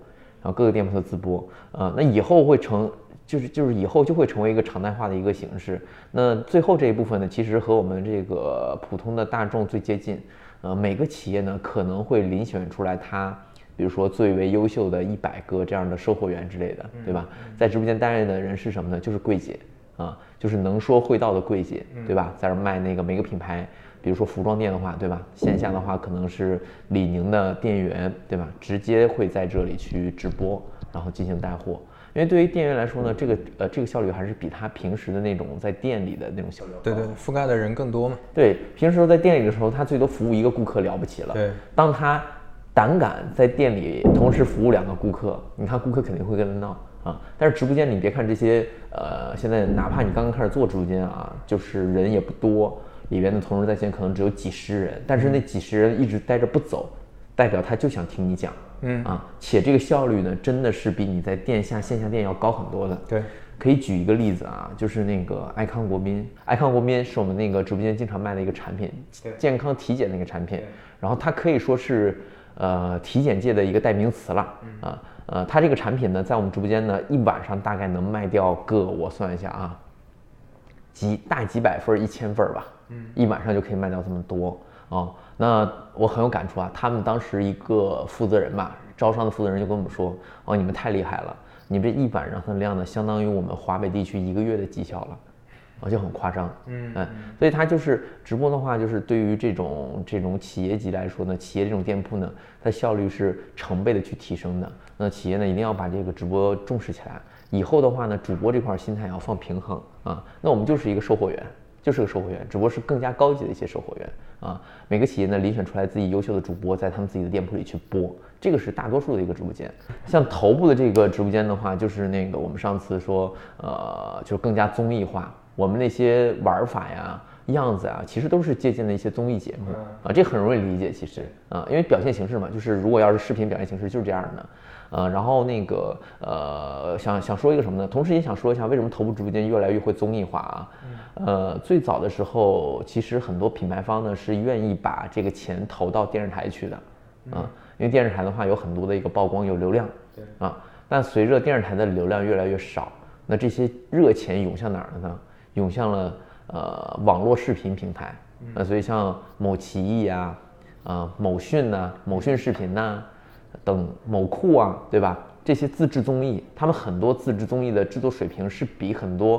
然后各个店铺的自播，呃，那以后会成，就是就是以后就会成为一个常态化的一个形式。那最后这一部分呢，其实和我们这个普通的大众最接近。呃，每个企业呢可能会遴选出来他，比如说最为优秀的一百个这样的售货员之类的，对吧？在直播间担任的人是什么呢？就是柜姐啊，就是能说会道的柜姐，对吧？在这卖那个每个品牌。比如说服装店的话，对吧？线下的话可能是李宁的店员，对吧？直接会在这里去直播，然后进行带货。因为对于店员来说呢，这个呃这个效率还是比他平时的那种在店里的那种效率对对，覆盖的人更多嘛。对，平时在店里的时候，他最多服务一个顾客了不起了。对，当他胆敢在店里同时服务两个顾客，你看顾客肯定会跟他闹啊。但是直播间你别看这些，呃，现在哪怕你刚刚开始做直播间啊，就是人也不多。里边的同时在线可能只有几十人，但是那几十人一直待着不走，代表他就想听你讲，嗯啊，且这个效率呢，真的是比你在店下线下店要高很多的。对，可以举一个例子啊，就是那个爱康国宾，爱康国宾是我们那个直播间经常卖的一个产品，健康体检那个产品，然后它可以说是呃体检界的一个代名词了啊，呃，它这个产品呢，在我们直播间呢，一晚上大概能卖掉个，我算一下啊，几大几百份，一千份吧。嗯，一晚上就可以卖掉这么多啊！那我很有感触啊。他们当时一个负责人吧，招商的负责人就跟我们说：“哦，你们太厉害了，你这一晚上的量呢，相当于我们华北地区一个月的绩效了。”啊，就很夸张。嗯，哎，所以它就是直播的话，就是对于这种这种企业级来说呢，企业这种店铺呢，它效率是成倍的去提升的。那企业呢，一定要把这个直播重视起来。以后的话呢，主播这块心态要放平衡啊。那我们就是一个售货员，就是个售货员，只不过是更加高级的一些售货员啊。每个企业呢，遴选出来自己优秀的主播，在他们自己的店铺里去播。这个是大多数的一个直播间，像头部的这个直播间的话，就是那个我们上次说，呃，就更加综艺化。我们那些玩法呀、样子啊，其实都是借鉴的一些综艺节目啊，这很容易理解。其实啊，因为表现形式嘛，就是如果要是视频表现形式就是这样的。呃，然后那个呃，想想说一个什么呢？同时也想说一下，为什么头部直播间越来越会综艺化啊？呃，最早的时候，其实很多品牌方呢是愿意把这个钱投到电视台去的，啊。因为电视台的话有很多的一个曝光有流量，对啊，但随着电视台的流量越来越少，那这些热钱涌向哪儿了呢？涌向了呃网络视频平台，那所以像某奇艺啊、啊某讯呐、某讯视频呐等某酷啊，对吧？这些自制综艺，他们很多自制综艺的制作水平是比很多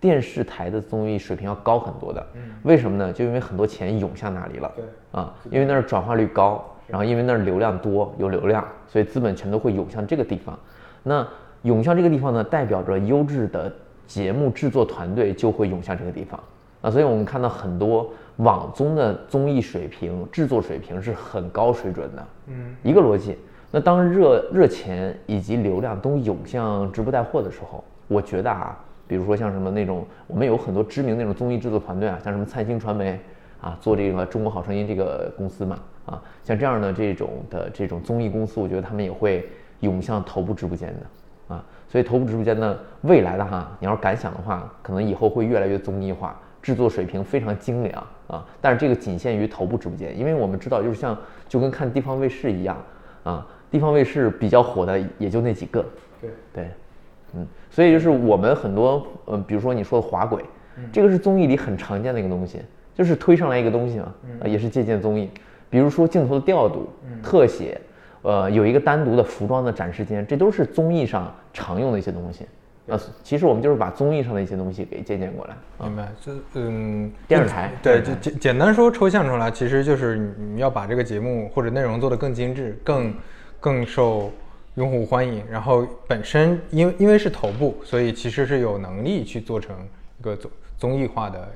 电视台的综艺水平要高很多的。为什么呢？就因为很多钱涌向哪里了？对啊，因为那儿转化率高。然后因为那儿流量多，有流量，所以资本全都会涌向这个地方。那涌向这个地方呢，代表着优质的节目制作团队就会涌向这个地方。啊，所以我们看到很多网综的综艺水平、制作水平是很高水准的。嗯，一个逻辑。那当热热钱以及流量都涌向直播带货的时候，我觉得啊，比如说像什么那种，我们有很多知名那种综艺制作团队啊，像什么灿星传媒啊，做这个《中国好声音》这个公司嘛。啊，像这样的这种的这种综艺公司，我觉得他们也会涌向头部直播间的啊，所以头部直播间呢，未来的哈，你要是敢想的话，可能以后会越来越综艺化，制作水平非常精良啊。但是这个仅限于头部直播间，因为我们知道，就是像就跟看地方卫视一样啊，地方卫视比较火的也就那几个。对对，嗯，所以就是我们很多呃，比如说你说的滑轨，这个是综艺里很常见的一个东西，就是推上来一个东西嘛，啊，也是借鉴综艺。比如说镜头的调度、特写，呃，有一个单独的服装的展示间，这都是综艺上常用的一些东西。啊，其实我们就是把综艺上的一些东西给借鉴过来。明白，就嗯，电视台对，就简简单说抽象出来，其实就是你要把这个节目或者内容做得更精致、更更受用户欢迎。然后本身因为因为是头部，所以其实是有能力去做成一个综综艺化的。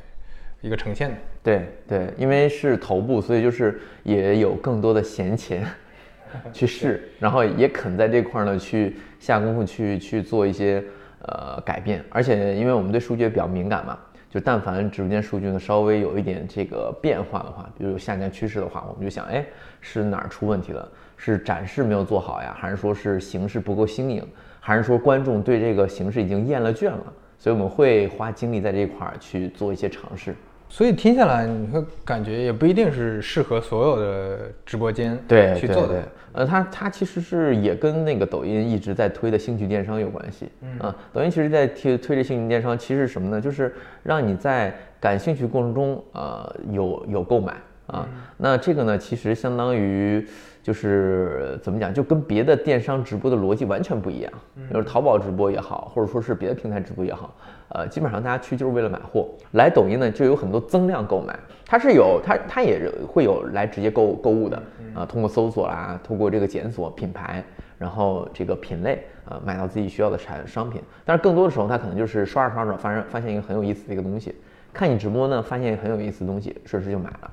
一个呈现的，对对，因为是头部，所以就是也有更多的闲钱 去试，然后也肯在这块呢去下功夫去去做一些呃改变，而且因为我们对数据也比较敏感嘛，就但凡直播间数据呢稍微有一点这个变化的话，比如有下降趋势的话，我们就想，哎，是哪儿出问题了？是展示没有做好呀，还是说是形式不够新颖，还是说观众对这个形式已经厌了倦了？所以我们会花精力在这一块儿去做一些尝试。所以听下来，你会感觉也不一定是适合所有的直播间对去做的。呃，它它其实是也跟那个抖音一直在推的兴趣电商有关系。嗯啊，抖音其实在推推这兴趣电商，其实什么呢？就是让你在感兴趣过程中，呃，有有购买啊。那这个呢，其实相当于。就是怎么讲，就跟别的电商直播的逻辑完全不一样。就是淘宝直播也好，或者说是别的平台直播也好，呃，基本上大家去就是为了买货。来抖音呢，就有很多增量购买，它是有它它也会有来直接购购物的啊，通过搜索啦，通过这个检索品牌，然后这个品类啊，买到自己需要的产商品。但是更多的时候，他可能就是刷着刷着，发现发现一个很有意思的一个东西，看你直播呢，发现很有意思的东西，顺势就买了。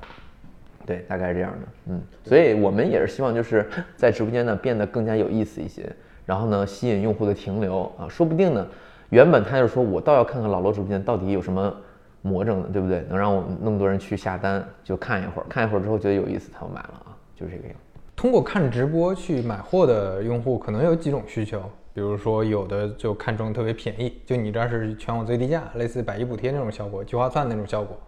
对，大概是这样的，嗯，所以我们也是希望就是在直播间呢变得更加有意思一些，然后呢吸引用户的停留啊，说不定呢，原本他就说我倒要看看老罗直播间到底有什么魔怔的，对不对？能让我们那么多人去下单，就看一会儿，看一会儿之后觉得有意思，他就买了啊，就是这个样。通过看直播去买货的用户可能有几种需求，比如说有的就看中特别便宜，就你这儿是全网最低价，类似百亿补贴那种效果，聚划算那种效果，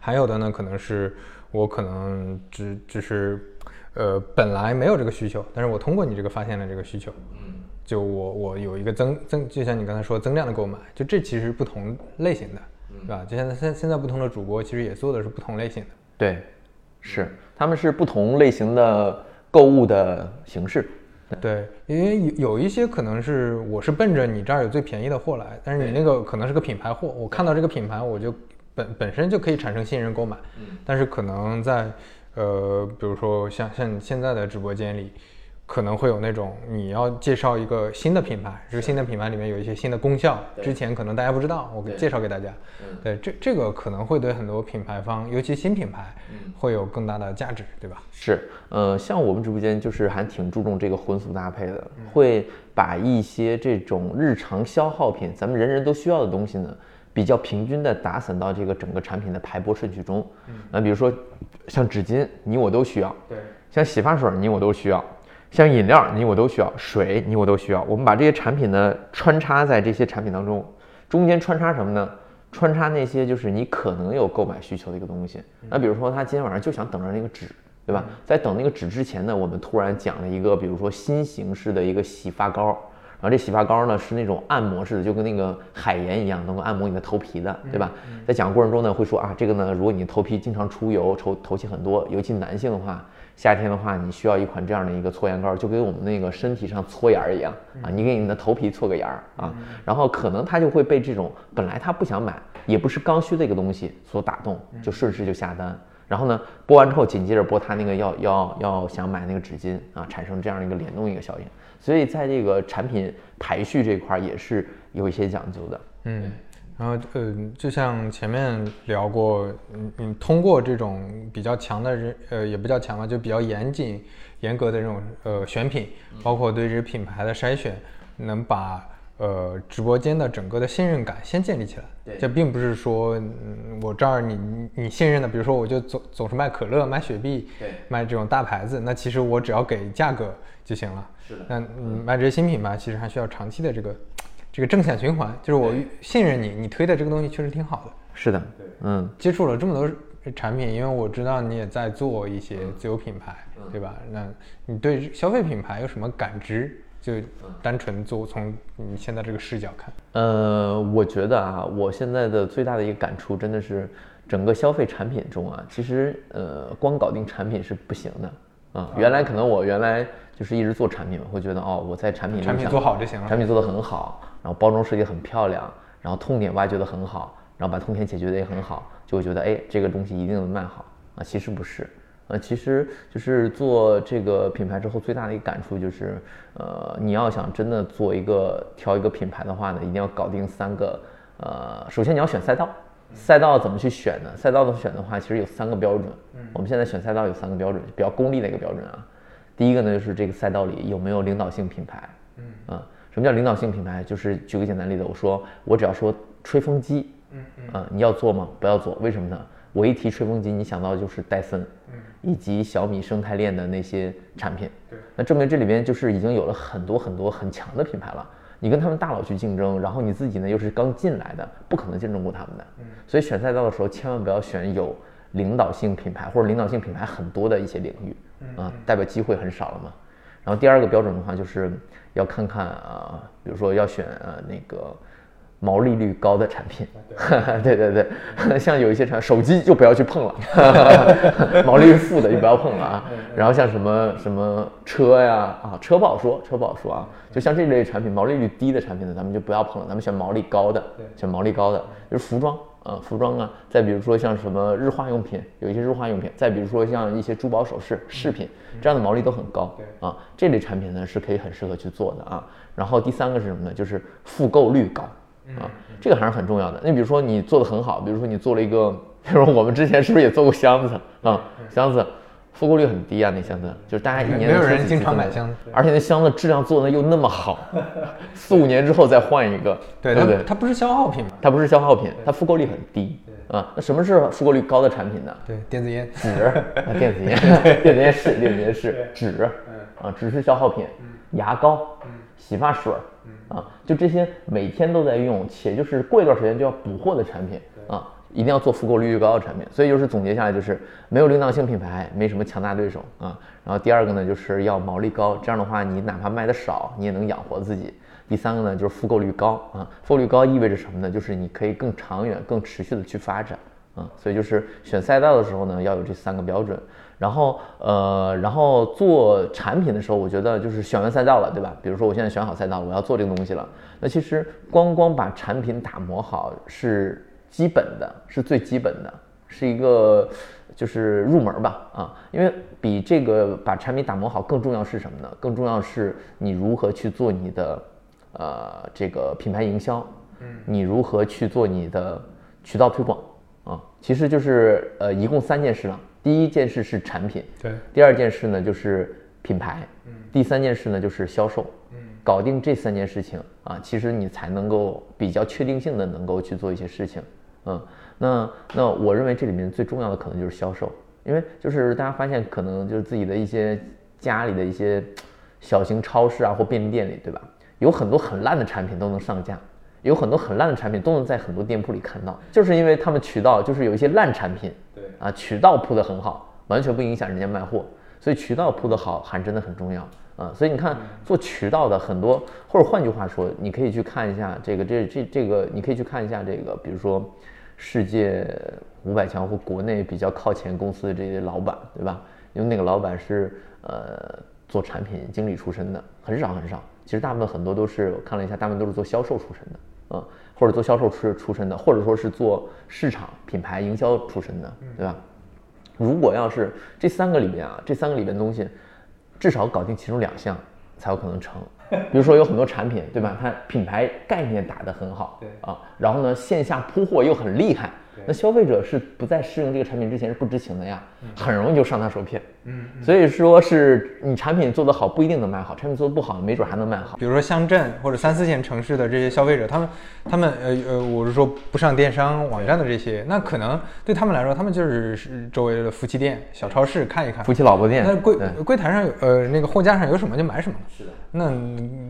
还有的呢可能是。我可能只只是，呃，本来没有这个需求，但是我通过你这个发现了这个需求，嗯，就我我有一个增增，就像你刚才说增量的购买，就这其实不同类型的，是吧？就现在现现在不同的主播其实也做的是不同类型的，对，是他们是不同类型的购物的形式，对，因为有有一些可能是我是奔着你这儿有最便宜的货来，但是你那个可能是个品牌货，我看到这个品牌我就本本身就可以产生信任购买。嗯，但是可能在呃，比如说像像现在的直播间里。可能会有那种你要介绍一个新的品牌，这个新的品牌里面有一些新的功效，之前可能大家不知道，我给介绍给大家。对，这这个可能会对很多品牌方，尤其新品牌，会有更大的价值，对吧？是，呃，像我们直播间就是还挺注重这个荤素搭配的，会把一些这种日常消耗品，咱们人人都需要的东西呢，比较平均的打散到这个整个产品的排播顺序中。那比如说像纸巾，你我都需要；对，像洗发水，你我都需要。像饮料，你我都需要；水，你我都需要。我们把这些产品呢穿插在这些产品当中，中间穿插什么呢？穿插那些就是你可能有购买需求的一个东西。那比如说他今天晚上就想等着那个纸，对吧？在等那个纸之前呢，我们突然讲了一个，比如说新形式的一个洗发膏，然后这洗发膏呢是那种按摩式的，就跟那个海盐一样，能够按摩你的头皮的，对吧？在讲的过程中呢，会说啊，这个呢，如果你头皮经常出油，头头气很多，尤其男性的话。夏天的话，你需要一款这样的一个搓盐膏，就跟我们那个身体上搓盐儿一样啊，你给你的头皮搓个盐儿啊，然后可能他就会被这种本来他不想买，也不是刚需的一个东西所打动，就顺势就下单。然后呢，播完之后紧接着播他那个要要要想买那个纸巾啊，产生这样的一个联动一个效应。所以在这个产品排序这块也是有一些讲究的。嗯。然后，呃，就像前面聊过，嗯嗯，通过这种比较强的人，呃，也不叫强吧，就比较严谨、严格的这种呃选品，包括对这品牌的筛选，能把呃直播间的整个的信任感先建立起来。对，这并不是说，嗯，我这儿你你信任的，比如说我就总总是卖可乐、卖雪碧，对，卖这种大牌子，那其实我只要给价格就行了。是的。那嗯，卖这些新品吧，其实还需要长期的这个。这个正向循环就是我信任你，你推的这个东西确实挺好的。是的，嗯，接触了这么多产品，因为我知道你也在做一些自有品牌，对吧？那你对消费品牌有什么感知？就单纯做从你现在这个视角看，呃，我觉得啊，我现在的最大的一个感触真的是，整个消费产品中啊，其实呃，光搞定产品是不行的啊。原来可能我原来就是一直做产品嘛，会觉得哦，我在产品产品做好就行了，产品做得很好。然后包装设计很漂亮，然后痛点挖掘得很好，然后把痛点解决的也很好，就会觉得哎，这个东西一定能卖好啊。其实不是，呃，其实就是做这个品牌之后最大的一个感触就是，呃，你要想真的做一个挑一个品牌的话呢，一定要搞定三个，呃，首先你要选赛道，赛道怎么去选呢？赛道的选的话，其实有三个标准。嗯我们现在选赛道有三个标准，比较功利的一个标准啊。第一个呢，就是这个赛道里有没有领导性品牌。嗯啊。什么叫领导性品牌？就是举个简单例子，我说我只要说吹风机，嗯嗯，你要做吗？不要做，为什么呢？我一提吹风机，你想到的就是戴森，嗯，以及小米生态链的那些产品，对，那证明这里边就是已经有了很多很多很强的品牌了。你跟他们大佬去竞争，然后你自己呢又是刚进来的，不可能竞争过他们的。嗯，所以选赛道的时候，千万不要选有领导性品牌或者领导性品牌很多的一些领域，啊，代表机会很少了嘛。然后第二个标准的话就是。要看看啊，比如说要选呃那个毛利率高的产品，对对 对，像有一些产手机就不要去碰了，毛利率负的就不要碰了啊。然后像什么什么车呀啊，车不好说，车不好说啊。就像这类产品，毛利率低的产品呢，咱们就不要碰了，咱们选毛利高的，选毛利高的，就是服装。啊，服装啊，再比如说像什么日化用品，有一些日化用品，再比如说像一些珠宝首饰、饰品，这样的毛利都很高。啊，这类产品呢是可以很适合去做的啊。然后第三个是什么呢？就是复购率高啊，这个还是很重要的。那比如说你做的很好，比如说你做了一个，比如说我们之前是不是也做过箱子啊？箱子。复购率很低啊，那箱子就是大家一年没有人经常买箱子，而且那箱子质量做的又那么好，四五年之后再换一个，对不对，它不是消耗品嘛？它不是消耗品，它复购率很低啊。那什么是复购率高的产品呢？对，电子烟、纸。啊、电子烟、电子烟是电子烟是纸，啊，纸是消耗品，牙膏、洗发水，啊，就这些每天都在用且就是过一段时间就要补货的产品啊。一定要做复购率越高的产品，所以就是总结下来就是没有领导性品牌，没什么强大对手啊。然后第二个呢，就是要毛利高，这样的话你哪怕卖的少，你也能养活自己。第三个呢，就是复购率高啊，复购率高意味着什么呢？就是你可以更长远、更持续的去发展啊，所以就是选赛道的时候呢，要有这三个标准。然后呃，然后做产品的时候，我觉得就是选完赛道了，对吧？比如说我现在选好赛道了，我要做这个东西了。那其实光光把产品打磨好是基本的，是最基本的，是一个就是入门吧啊。因为比这个把产品打磨好更重要是什么呢？更重要是你如何去做你的呃这个品牌营销，嗯，你如何去做你的渠道推广啊？其实就是呃一共三件事了。第一件事是产品，对。第二件事呢就是品牌，嗯。第三件事呢就是销售，嗯。搞定这三件事情啊，其实你才能够比较确定性的能够去做一些事情，嗯。那那我认为这里面最重要的可能就是销售，因为就是大家发现可能就是自己的一些家里的一些小型超市啊或便利店里，对吧？有很多很烂的产品都能上架，有很多很烂的产品都能在很多店铺里看到，就是因为他们渠道就是有一些烂产品。对啊，渠道铺的很好，完全不影响人家卖货，所以渠道铺的好还真的很重要啊。所以你看，做渠道的很多，或者换句话说，你可以去看一下这个，这这这个，你可以去看一下这个，比如说世界五百强或国内比较靠前公司的这些老板，对吧？因为那个老板是呃做产品经理出身的，很少很少。其实大部分很多都是我看了一下，大部分都是做销售出身的。嗯，或者做销售出出身的，或者说是做市场品牌营销出身的，对吧？如果要是这三个里边啊，这三个里边东西，至少搞定其中两项，才有可能成。比如说有很多产品，对吧？它品牌概念打得很好，对啊，然后呢，线下铺货又很厉害。那消费者是不在试用这个产品之前是不知情的呀，很容易就上当受骗。嗯，所以说是你产品做得好不一定能卖好，产品做得不好没准还能卖好。比如说乡镇或者三四线城市的这些消费者，他们他们呃呃，我是说不上电商网站的这些，那可能对他们来说，他们就是是周围的夫妻店、小超市看一看，夫妻老婆店。那柜柜台上有呃那个货架上有什么就买什么。是的。那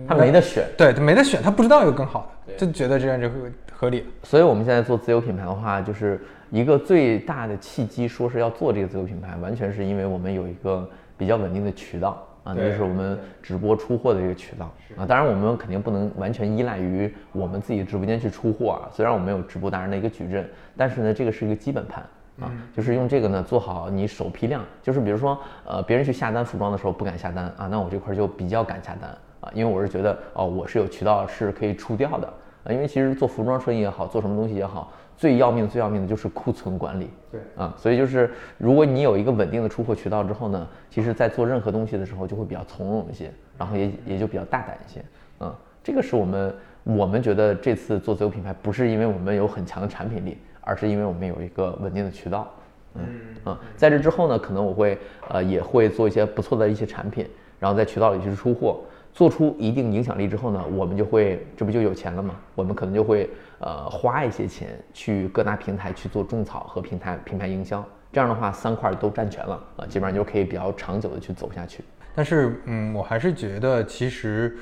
他没得选，对他没得选，他不知道有更好的，就觉得这样就会。合理，所以我们现在做自有品牌的话，就是一个最大的契机，说是要做这个自有品牌，完全是因为我们有一个比较稳定的渠道啊，那就是我们直播出货的这个渠道啊。当然，我们肯定不能完全依赖于我们自己直播间去出货啊。虽然我们有直播达人的一个矩阵，但是呢，这个是一个基本盘啊，就是用这个呢做好你首批量。就是比如说，呃，别人去下单服装的时候不敢下单啊，那我这块就比较敢下单啊，因为我是觉得哦，我是有渠道是可以出掉的。啊，因为其实做服装生意也好，做什么东西也好，最要命、最要命的就是库存管理。对啊，所以就是如果你有一个稳定的出货渠道之后呢，其实在做任何东西的时候就会比较从容一些，然后也也就比较大胆一些。嗯，这个是我们我们觉得这次做自有品牌不是因为我们有很强的产品力，而是因为我们有一个稳定的渠道。嗯嗯，在这之后呢，可能我会呃也会做一些不错的一些产品，然后在渠道里去出货。做出一定影响力之后呢，我们就会，这不就有钱了吗？我们可能就会，呃，花一些钱去各大平台去做种草和平台品牌营销，这样的话三块都占全了啊，基本上就可以比较长久的去走下去。但是，嗯，我还是觉得其实，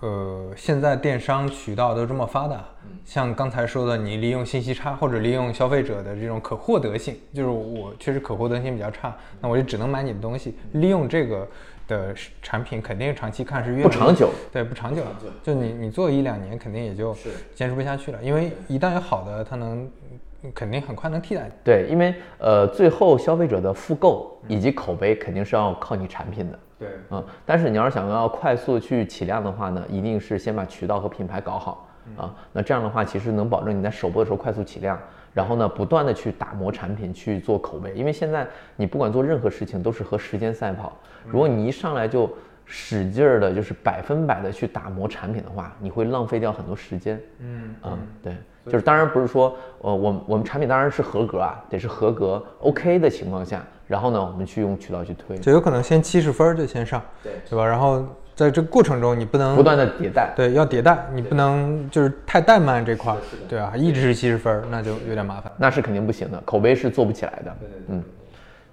呃，现在电商渠道都这么发达，像刚才说的，你利用信息差或者利用消费者的这种可获得性，就是我确实可获得性比较差，那我就只能买你的东西，利用这个。的产品肯定长期看是越不长久，对不长久，就你你做一两年肯定也就坚持不下去了，因为一旦有好的，它能肯定很快能替代。对，因为呃最后消费者的复购以及口碑肯定是要靠你产品的。对，嗯，但是你要是想要快速去起量的话呢，一定是先把渠道和品牌搞好啊，那这样的话其实能保证你在首播的时候快速起量。然后呢，不断的去打磨产品，去做口碑，因为现在你不管做任何事情都是和时间赛跑。如果你一上来就使劲儿的，就是百分百的去打磨产品的话，你会浪费掉很多时间。嗯嗯，对，就是当然不是说，呃，我我们产品当然是合格啊，得是合格 OK 的情况下，然后呢，我们去用渠道去推，就有可能先七十分就先上，对，对吧？然后。在这个过程中，你不能不断的迭代，对，要迭代，你不能就是太怠慢这块，对啊，一直是七十分，那就有点麻烦，那是肯定不行的，口碑是做不起来的，嗯，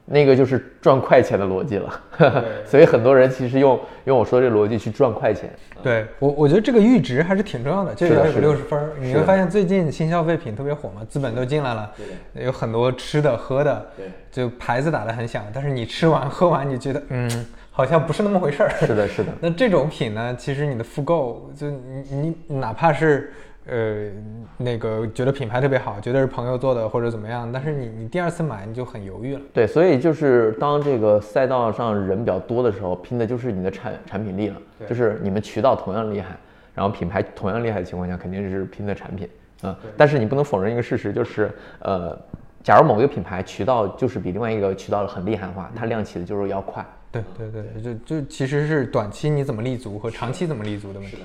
那个就是赚快钱的逻辑了，所以很多人其实用用我说这逻辑去赚快钱，对我我觉得这个阈值还是挺重要的，就要有六十分，你会发现最近新消费品特别火嘛，资本都进来了，有很多吃的喝的，对，就牌子打得很响，但是你吃完 喝完，你觉得嗯。好像不是那么回事儿。是的，是的。那这种品呢，其实你的复购，就你你哪怕是呃，那个觉得品牌特别好，觉得是朋友做的或者怎么样，但是你你第二次买你就很犹豫了。对，所以就是当这个赛道上人比较多的时候，拼的就是你的产产品力了，就是你们渠道同样厉害，然后品牌同样厉害的情况下，肯定是拼的产品啊。但是你不能否认一个事实，就是呃，假如某一个品牌渠道就是比另外一个渠道很厉害的话，它亮起的就是要快。对对对，就就其实是短期你怎么立足和长期怎么立足的问题。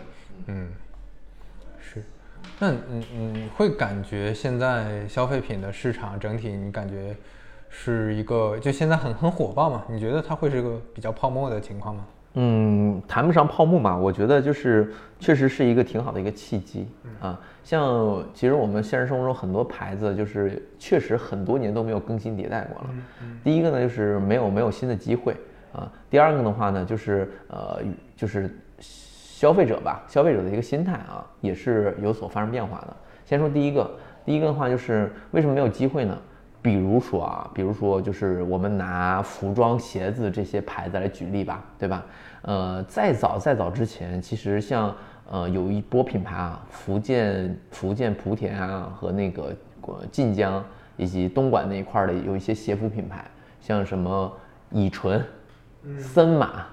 嗯，是。那嗯嗯，会感觉现在消费品的市场整体，你感觉是一个就现在很很火爆嘛？你觉得它会是个比较泡沫的情况吗？嗯，谈不上泡沫嘛，我觉得就是确实是一个挺好的一个契机啊。像其实我们现实生活中很多牌子，就是确实很多年都没有更新迭代过了。第一个呢，就是没有没有新的机会。啊，第二个的话呢，就是呃，就是消费者吧，消费者的一个心态啊，也是有所发生变化的。先说第一个，第一个的话就是为什么没有机会呢？比如说啊，比如说就是我们拿服装、鞋子这些牌子来举例吧，对吧？呃，再早再早之前，其实像呃有一波品牌啊，福建福建莆田啊和那个晋江以及东莞那一块的有一些鞋服品牌，像什么以纯。森马，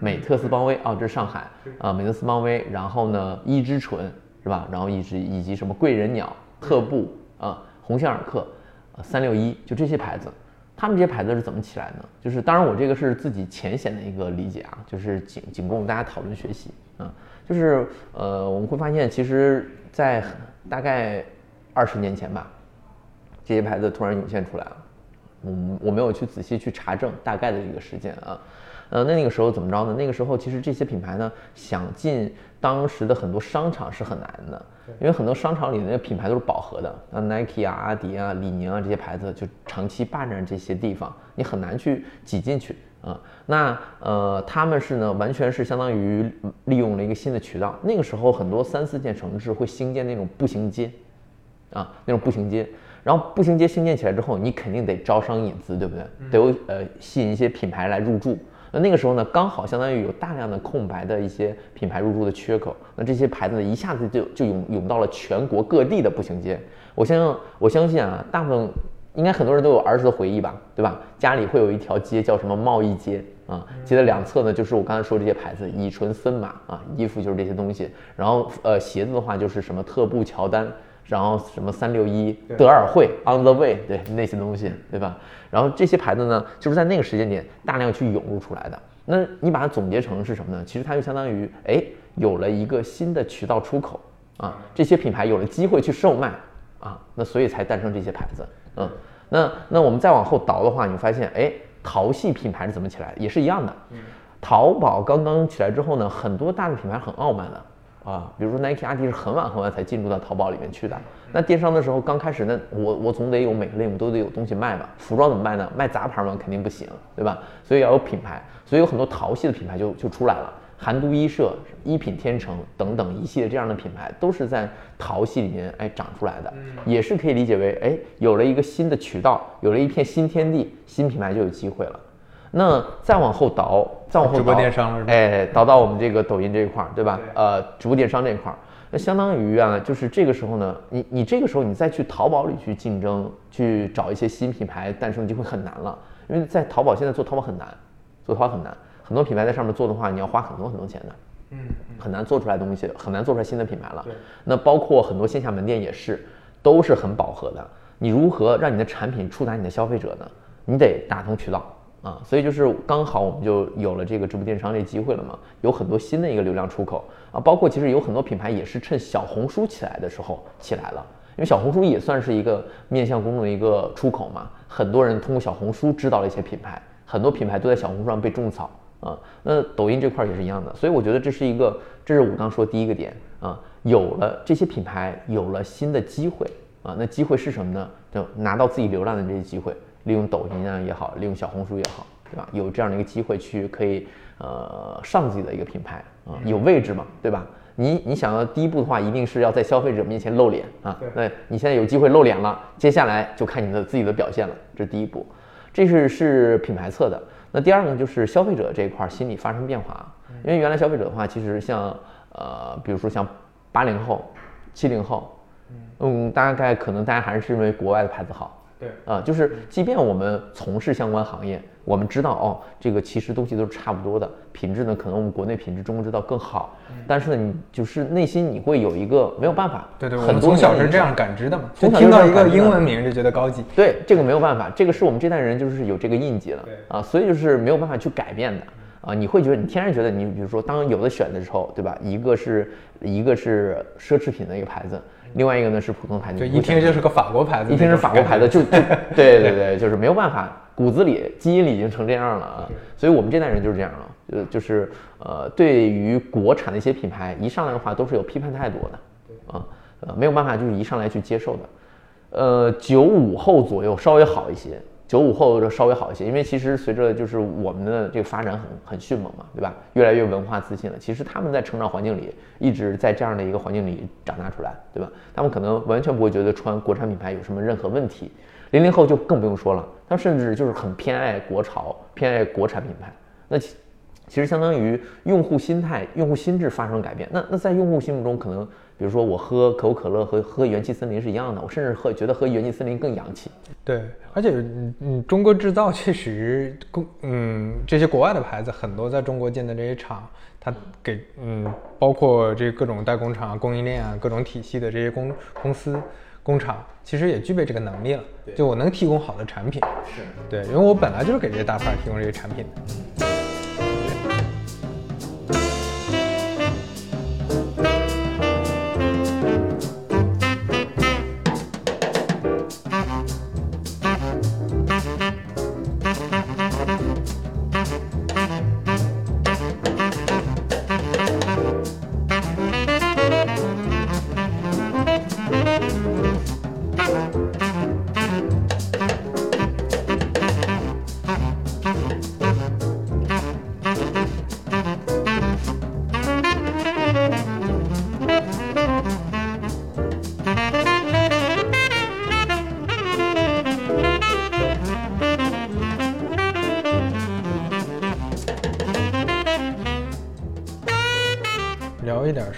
美特斯邦威哦，这是上海啊，美特斯邦威，然后呢，伊之纯是吧？然后一只以及什么贵人鸟、特步啊，鸿星尔克，三六一，就这些牌子，他们这些牌子是怎么起来呢？就是当然我这个是自己浅显的一个理解啊，就是仅仅供大家讨论学习啊。就是呃，我们会发现，其实，在大概二十年前吧，这些牌子突然涌现出来了。嗯，我没有去仔细去查证大概的一个时间啊，呃，那那个时候怎么着呢？那个时候其实这些品牌呢，想进当时的很多商场是很难的，因为很多商场里的那个品牌都是饱和的，那 Nike 啊、阿迪啊、李宁啊这些牌子就长期霸占这些地方，你很难去挤进去啊。那呃，他们是呢，完全是相当于利用了一个新的渠道。那个时候很多三四线城市会兴建那种步行街，啊，那种步行街。然后步行街兴建起来之后，你肯定得招商引资，对不对？得有呃吸引一些品牌来入驻。那个时候呢，刚好相当于有大量的空白的一些品牌入驻的缺口。那这些牌子呢，一下子就就涌涌到了全国各地的步行街。我相信，我相信啊，大部分应该很多人都有儿时的回忆吧，对吧？家里会有一条街叫什么贸易街啊，街的两侧呢就是我刚才说这些牌子，以纯、森马啊，衣服就是这些东西。然后呃鞋子的话就是什么特步、乔丹。然后什么三六一、德尔惠、On the Way，对那些东西，对吧？然后这些牌子呢，就是在那个时间点大量去涌入出来的。那你把它总结成是什么呢？其实它就相当于，哎，有了一个新的渠道出口啊，这些品牌有了机会去售卖啊，那所以才诞生这些牌子。嗯，那那我们再往后倒的话，你会发现，哎，淘系品牌是怎么起来的？也是一样的。淘宝刚刚起来之后呢，很多大的品牌很傲慢的。啊，比如说 Nike、阿迪是很晚很晚才进入到淘宝里面去的。那电商的时候刚开始，那我我总得有每个类目都得有东西卖吧？服装怎么卖呢？卖杂牌嘛？肯定不行，对吧？所以要有品牌，所以有很多淘系的品牌就就出来了。韩都衣舍、一品天成等等一系列这样的品牌，都是在淘系里面哎长出来的，也是可以理解为哎有了一个新的渠道，有了一片新天地，新品牌就有机会了。那再往后倒，再往后倒，直播电商了，哎，倒到我们这个抖音这一块儿，对吧？呃，直播电商这一块儿，那相当于啊，就是这个时候呢，你你这个时候你再去淘宝里去竞争，去找一些新品牌诞生机会很难了，因为在淘宝现在做淘宝很难，做淘宝很难，很多品牌在上面做的话，你要花很多很多钱的，嗯，很难做出来东西，很难做出来新的品牌了。那包括很多线下门店也是，都是很饱和的。你如何让你的产品触达你的消费者呢？你得打通渠道。啊，所以就是刚好我们就有了这个直播电商这机会了嘛，有很多新的一个流量出口啊，包括其实有很多品牌也是趁小红书起来的时候起来了，因为小红书也算是一个面向公众的一个出口嘛，很多人通过小红书知道了一些品牌，很多品牌都在小红书上被种草啊，那抖音这块也是一样的，所以我觉得这是一个，这是我刚说第一个点啊，有了这些品牌有了新的机会啊，那机会是什么呢？就拿到自己流量的这些机会。利用抖音啊也好，利用小红书也好，对吧？有这样的一个机会去可以呃上自己的一个品牌啊，有位置嘛，对吧？你你想要第一步的话，一定是要在消费者面前露脸啊。那你现在有机会露脸了，接下来就看你的自己的表现了，这是第一步。这是是品牌侧的。那第二个就是消费者这一块心理发生变化，因为原来消费者的话，其实像呃比如说像八零后。七零后，嗯，大概可能大家还是认为国外的牌子好。对。啊，就是即便我们从事相关行业，我们知道哦，这个其实东西都是差不多的，品质呢可能我们国内品质中国制造更好，但是呢，你就是内心你会有一个没有办法，对对，很多从小是这样感知的嘛，从听到一个英文名就觉得高级，对这个没有办法，这个是我们这代人就是有这个印记了，对。啊，所以就是没有办法去改变的啊，你会觉得你天然觉得你比如说当有的选的时候，对吧？一个是一个是奢侈品的一个牌子。另外一个呢是普通牌子，就一听就是个法国牌子，一听是法国牌子，就就 对对对，就是没有办法，骨子里基因里已经成这样了啊。所以我们这代人就是这样了，就就是呃，对于国产的一些品牌，一上来的话都是有批判态度的，啊呃没有办法就是一上来去接受的。呃，九五后左右稍微好一些。九五后就稍微好一些，因为其实随着就是我们的这个发展很很迅猛嘛，对吧？越来越文化自信了。其实他们在成长环境里一直在这样的一个环境里长大出来，对吧？他们可能完全不会觉得穿国产品牌有什么任何问题。零零后就更不用说了，他们甚至就是很偏爱国潮，偏爱国产品牌。那其其实相当于用户心态、用户心智发生改变。那那在用户心目中可能。比如说，我喝可口可乐和喝元气森林是一样的，我甚至喝觉得喝元气森林更洋气。对，而且嗯嗯，中国制造确实，公嗯这些国外的牌子很多在中国建的这些厂，它给嗯包括这各种代工厂、供应链啊各种体系的这些公公司工厂，其实也具备这个能力了。就我能提供好的产品。是对，因为我本来就是给这些大牌提供这些产品的。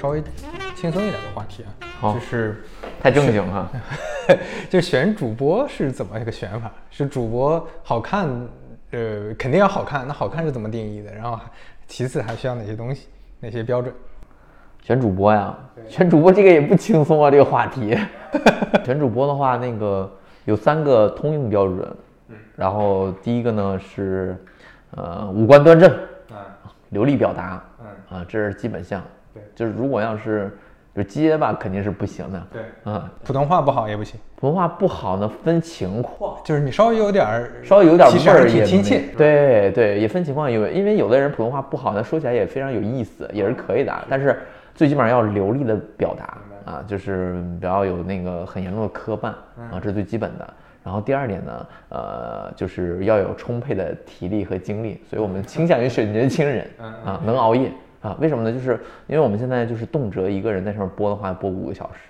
稍微轻松一点的话题啊，就是太正经哈。就选主播是怎么一个选法？是主播好看，呃，肯定要好看。那好看是怎么定义的？然后其次还需要哪些东西？哪些标准？选主播呀，选主播这个也不轻松啊，这个话题。选主播的话，那个有三个通用标准。嗯。然后第一个呢是，呃，五官端正，流利表达，嗯，啊，这是基本项。就是如果要是就结巴肯定是不行的，对，嗯，普通话不好也不行，普通话不好呢分情况，就是你稍微有点儿，稍微有点味儿也亲切，对对，也分情况，因为因为有的人普通话不好，呢说起来也非常有意思，也是可以的，但是最起码要流利的表达啊，就是不要有那个很严重的磕绊啊，这是最基本的。然后第二点呢，呃，就是要有充沛的体力和精力，所以我们倾向于选年轻人啊，能熬夜。啊，为什么呢？就是因为我们现在就是动辄一个人在上面播的话，播五个小时。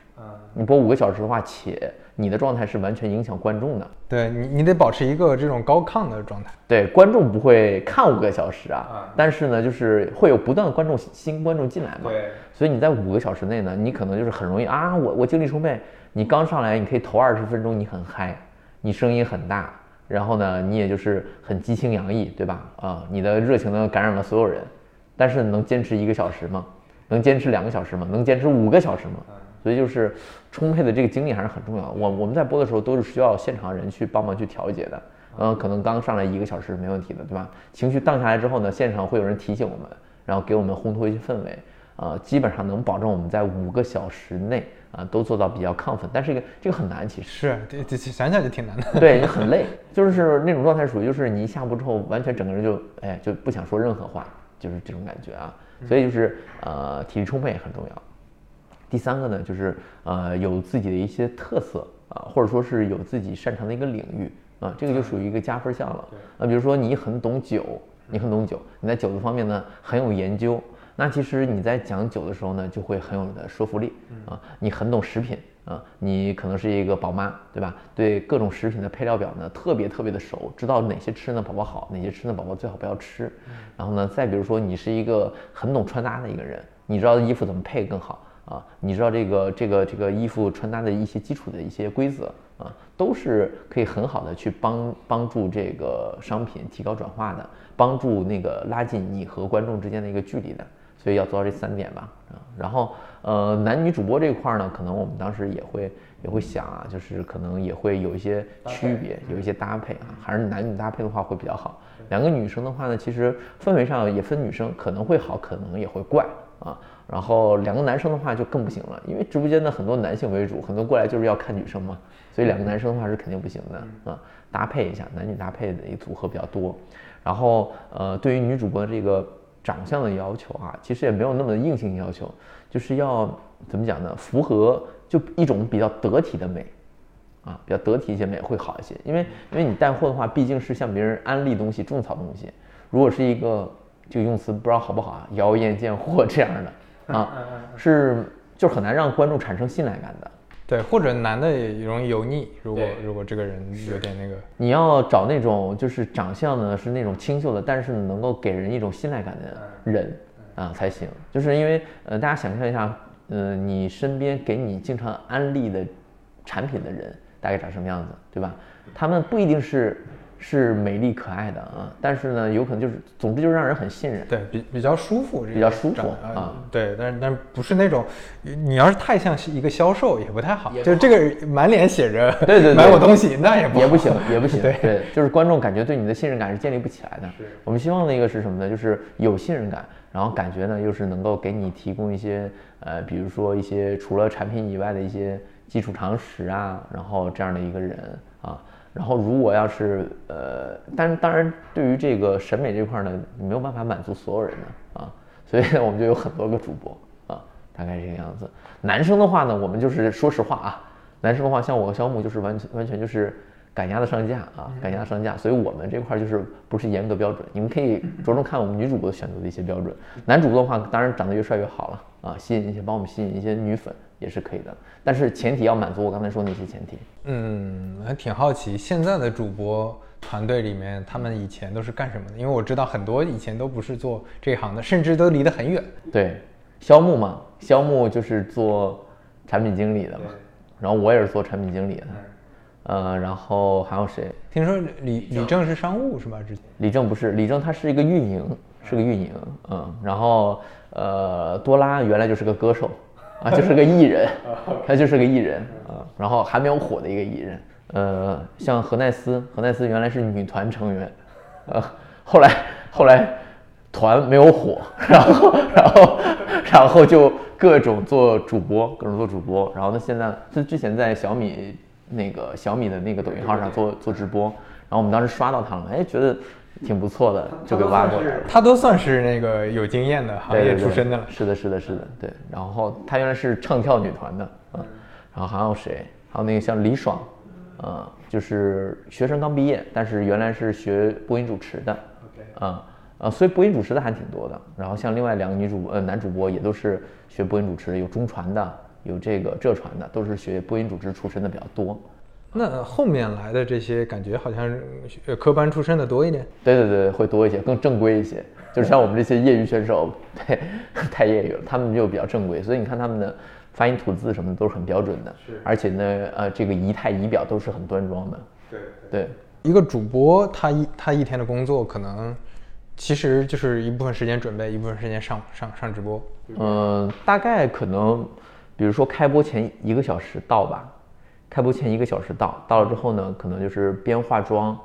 你播五个小时的话，且你的状态是完全影响观众的。对你，你得保持一个这种高亢的状态。对，观众不会看五个小时啊，但是呢，就是会有不断的观众新观众进来嘛。对。所以你在五个小时内呢，你可能就是很容易啊，我我精力充沛。你刚上来，你可以头二十分钟你很嗨，你声音很大，然后呢，你也就是很激情洋溢，对吧？啊，你的热情呢感染了所有人。但是能坚持一个小时吗？能坚持两个小时吗？能坚持五个小时吗？所以就是充沛的这个精力还是很重要的。我我们在播的时候都是需要现场人去帮忙去调节的。嗯，可能刚上来一个小时没问题的，对吧？情绪荡下来之后呢，现场会有人提醒我们，然后给我们烘托一些氛围。啊，基本上能保证我们在五个小时内啊都做到比较亢奋。但是这个这个很难，其实是这这想想就挺难的。对，很累，就是那种状态属于就是你一下播之后，完全整个人就哎就不想说任何话。就是这种感觉啊，所以就是呃体力充沛也很重要。第三个呢，就是呃有自己的一些特色啊，或者说是有自己擅长的一个领域啊，这个就属于一个加分项了。啊，比如说你很懂酒，你很懂酒，你在酒的方面呢很有研究，那其实你在讲酒的时候呢就会很有的说服力啊。你很懂食品。啊，你可能是一个宝妈，对吧？对各种食品的配料表呢，特别特别的熟，知道哪些吃呢宝宝好，哪些吃呢宝宝最好不要吃。然后呢，再比如说你是一个很懂穿搭的一个人，你知道衣服怎么配更好，啊，你知道这个这个这个衣服穿搭的一些基础的一些规则啊，都是可以很好的去帮帮助这个商品提高转化的，帮助那个拉近你和观众之间的一个距离的。所以要做到这三点吧，啊，然后呃，男女主播这块呢，可能我们当时也会也会想啊，就是可能也会有一些区别，有一些搭配啊，还是男女搭配的话会比较好。两个女生的话呢，其实氛围上也分女生，可能会好，可能也会怪啊。然后两个男生的话就更不行了，因为直播间的很多男性为主，很多过来就是要看女生嘛，所以两个男生的话是肯定不行的啊。搭配一下，男女搭配的一组合比较多。然后呃，对于女主播这个。长相的要求啊，其实也没有那么硬性要求，就是要怎么讲呢？符合就一种比较得体的美，啊，比较得体一些美会好一些。因为因为你带货的话，毕竟是向别人安利东西、种草东西。如果是一个这个用词不知道好不好啊，谣言贱货这样的啊，是就很难让观众产生信赖感的。对，或者男的也容易油腻。如果如果这个人有点那个，你要找那种就是长相呢是那种清秀的，但是能够给人一种信赖感的人啊才行。就是因为呃，大家想象一下，呃，你身边给你经常安利的产品的人大概长什么样子，对吧？他们不一定是。是美丽可爱的啊，但是呢，有可能就是，总之就是让人很信任，对比比较舒服，比较舒服啊，对，但是但不是那种，你要是太像一个销售也不太好，就这个满脸写着对对买我东西，那也不也不行也不行，对，就是观众感觉对你的信任感是建立不起来的。我们希望的一个是什么呢？就是有信任感，然后感觉呢又是能够给你提供一些呃，比如说一些除了产品以外的一些基础常识啊，然后这样的一个人啊。然后，如果要是呃，但是当然，对于这个审美这块呢，你没有办法满足所有人的啊，所以我们就有很多个主播啊，大概这个样子。男生的话呢，我们就是说实话啊，男生的话，像我和肖木就是完全完全就是赶鸭子上架啊，赶鸭子上架，所以我们这块就是不是严格标准，你们可以着重看我们女主播选择的一些标准。男主播的话，当然长得越帅越好了啊，吸引一些帮我们吸引一些女粉。也是可以的，但是前提要满足我刚才说那些前提。嗯，还挺好奇现在的主播团队里面，他们以前都是干什么的？因为我知道很多以前都不是做这一行的，甚至都离得很远。对，肖木嘛，肖木就是做产品经理的嘛，然后我也是做产品经理的。呃，然后还有谁？听说李李正是商务是吧？之前李正不是，李正他是一个运营，是个运营。嗯，然后呃，多拉原来就是个歌手。啊，就是个艺人，他就是个艺人啊，然后还没有火的一个艺人。呃，像何奈斯，何奈斯原来是女团成员，呃，后来后来团没有火，然后然后然后就各种做主播，各种做主播。然后他，现在他之前在小米那个小米的那个抖音号上做做直播，然后我们当时刷到他了，哎，觉得。挺不错的，就给挖过来了。他都算是那个有经验的行业出身的了。是的，是的，是的，对。然后他原来是唱跳女团的，嗯。然后还有谁？还有那个像李爽，呃，就是学生刚毕业，但是原来是学播音主持的，啊啊，所以播音主持的还挺多的。然后像另外两个女主呃男主播也都是学播音主持的，有中传的，有这个浙传的，都是学播音主持出身的比较多。那后面来的这些感觉好像是科班出身的多一点，对对对，会多一些，更正规一些。就是像我们这些业余选手，对，太业余了，他们就比较正规。所以你看他们的发音吐字什么的都是很标准的，是。而且呢，呃，这个仪态仪表都是很端庄的。对对。一个主播他一他一天的工作可能其实就是一部分时间准备，一部分时间上上上直播。嗯，大概可能，比如说开播前一个小时到吧。开播前一个小时到，到了之后呢，可能就是边化妆，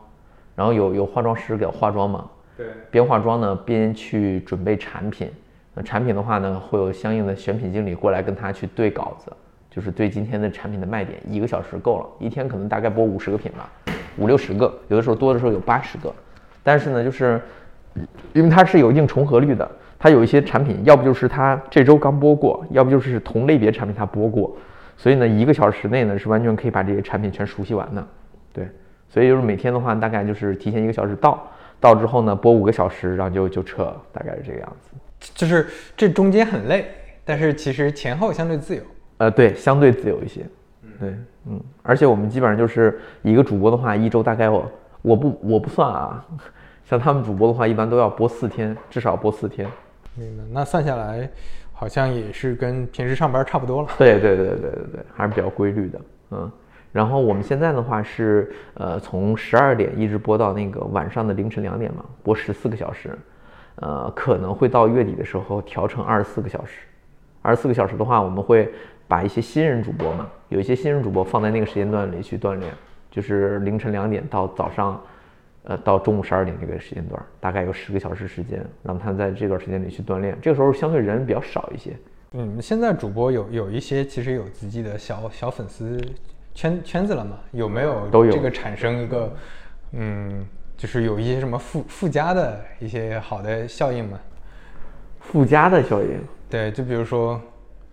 然后有有化妆师给我化妆嘛，对，边化妆呢边去准备产品，那产品的话呢，会有相应的选品经理过来跟他去对稿子，就是对今天的产品的卖点，一个小时够了，一天可能大概播五十个品吧，五六十个，有的时候多的时候有八十个，但是呢，就是因为它是有一定重合率的，它有一些产品，要不就是它这周刚播过，要不就是同类别产品它播过。所以呢，一个小时内呢是完全可以把这些产品全熟悉完的，对。所以就是每天的话，大概就是提前一个小时到，到之后呢播五个小时，然后就就撤，大概是这个样子。就是这中间很累，但是其实前后相对自由。呃，对，相对自由一些。对，嗯。而且我们基本上就是一个主播的话，一周大概我我不我不算啊，像他们主播的话，一般都要播四天，至少播四天。明白。那算下来。好像也是跟平时上班差不多了。对对对对对对，还是比较规律的，嗯。然后我们现在的话是，呃，从十二点一直播到那个晚上的凌晨两点嘛，播十四个小时，呃，可能会到月底的时候调成二十四个小时。二十四个小时的话，我们会把一些新人主播嘛，有一些新人主播放在那个时间段里去锻炼，就是凌晨两点到早上，呃，到中午十二点这个时间段，大概有十个小时时间，让他在这段时间里去锻炼。这个时候相对人比较少一些。嗯，现在主播有有一些其实有自己的小小粉丝。圈圈子了嘛？有没有都有这个产生一个，嗯，就是有一些什么附附加的一些好的效应吗？附加的效应，对，就比如说，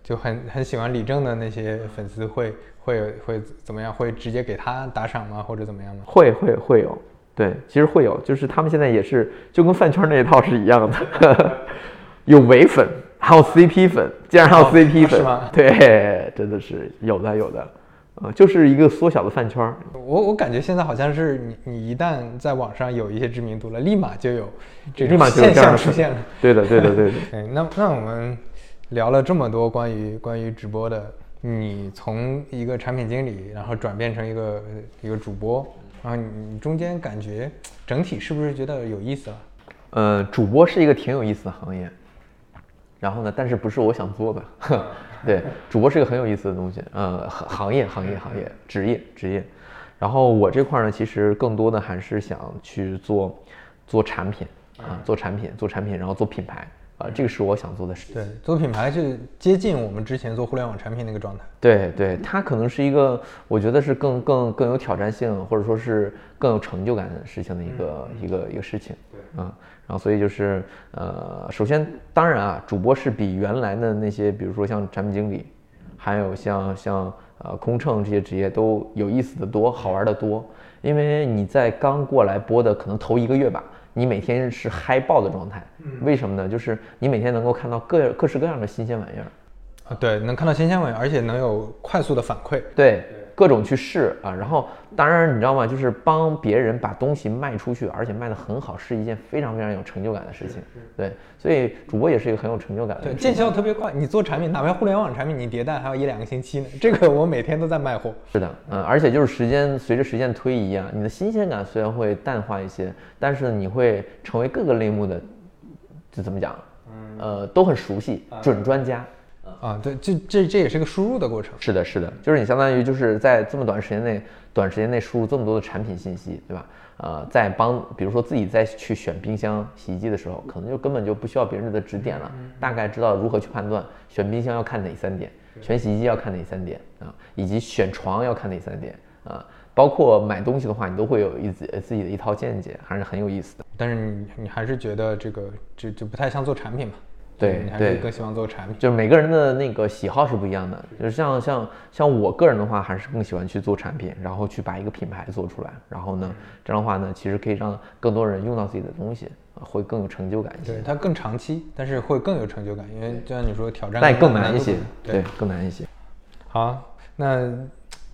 就很很喜欢李正的那些粉丝会会会怎么样？会直接给他打赏吗？或者怎么样吗？会会会有，对，其实会有，就是他们现在也是就跟饭圈那一套是一样的，有伪粉，还有 CP 粉，竟然还有 CP 粉，是吗？对，真的是有的有的。呃，就是一个缩小的饭圈儿。我我感觉现在好像是你你一旦在网上有一些知名度了，立马就有这立马就现象出现了。对的，对的，对的。哎，那那我们聊了这么多关于关于直播的，你从一个产品经理，然后转变成一个一个主播，然后你中间感觉整体是不是觉得有意思了？呃，主播是一个挺有意思的行业。然后呢，但是不是我想做的。对，主播是一个很有意思的东西，呃，行业行业行业职业职业，然后我这块呢，其实更多的还是想去做做产品啊，做产品做产品，然后做品牌啊，这个是我想做的事情。对，做品牌是接近我们之前做互联网产品那个状态。对对，它可能是一个，我觉得是更更更有挑战性，或者说是更有成就感的事情的一个一个一个事情。对，啊。然后，所以就是，呃，首先，当然啊，主播是比原来的那些，比如说像产品经理，还有像像呃空乘这些职业都有意思的多，好玩的多。因为你在刚过来播的可能头一个月吧，你每天是嗨爆的状态。为什么呢？就是你每天能够看到各各式各样的新鲜玩意儿。啊，对，能看到新鲜玩意儿，而且能有快速的反馈。对。各种去试啊，然后当然你知道吗？就是帮别人把东西卖出去，而且卖得很好，是一件非常非常有成就感的事情。对，所以主播也是一个很有成就感的。对，见效特别快。你做产品，哪怕互联网产品，你迭代还要一两个星期呢。这个我每天都在卖货。是的，嗯，而且就是时间随着时间推移啊，你的新鲜感虽然会淡化一些，但是你会成为各个类目的，就怎么讲？嗯，呃，都很熟悉，准专家。啊，对，这这这也是个输入的过程。是的，是的，就是你相当于就是在这么短时间内，短时间内输入这么多的产品信息，对吧？呃，在帮，比如说自己在去选冰箱、洗衣机的时候，可能就根本就不需要别人的指点了，大概知道如何去判断选冰箱要看哪三点，选洗衣机要看哪三点啊，以及选床要看哪三点啊，包括买东西的话，你都会有一自自己的一套见解，还是很有意思的。但是你你还是觉得这个这就不太像做产品嘛？对对，更希望做产品，就是每个人的那个喜好是不一样的。就是像像像我个人的话，还是更喜欢去做产品，然后去把一个品牌做出来。然后呢，这样的话呢，其实可以让更多人用到自己的东西，会更有成就感一些。对，它更长期，但是会更有成就感，因为就像你说，挑战但更难一些，对，更难一些。好，那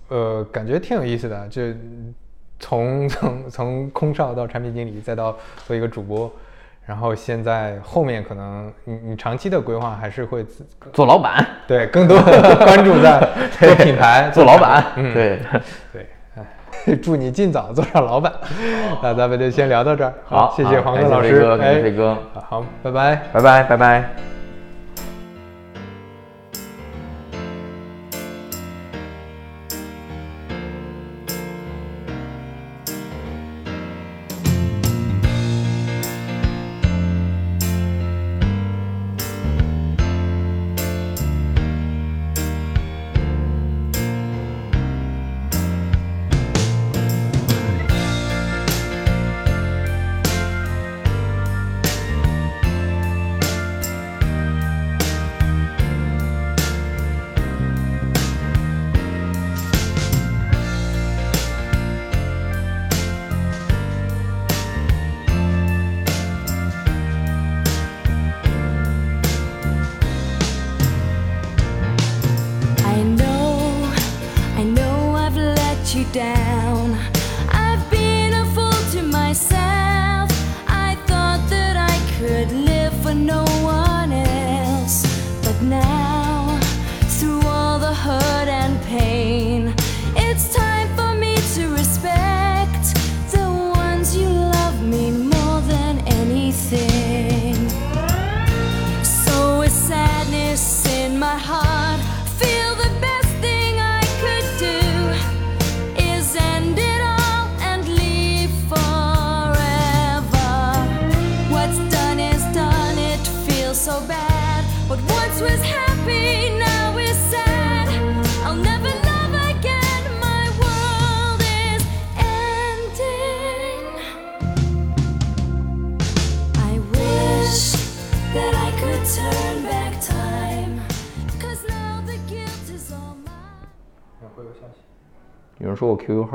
呃，感觉挺有意思的，就从从从空少到产品经理，再到做一个主播。然后现在后面可能你你长期的规划还是会做老板，对，更多关注在 做品牌、做老板，嗯，对 对，哎，祝你尽早做上老板。那咱们就先聊到这儿，好，谢谢黄哥老师，哎，飞哥，好，拜拜，拜拜，拜拜。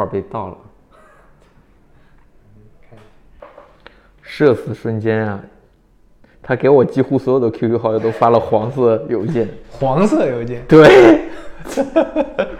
号被盗了，社死瞬间啊！他给我几乎所有的 QQ 好友都发了黄色邮件，黄色邮件，对，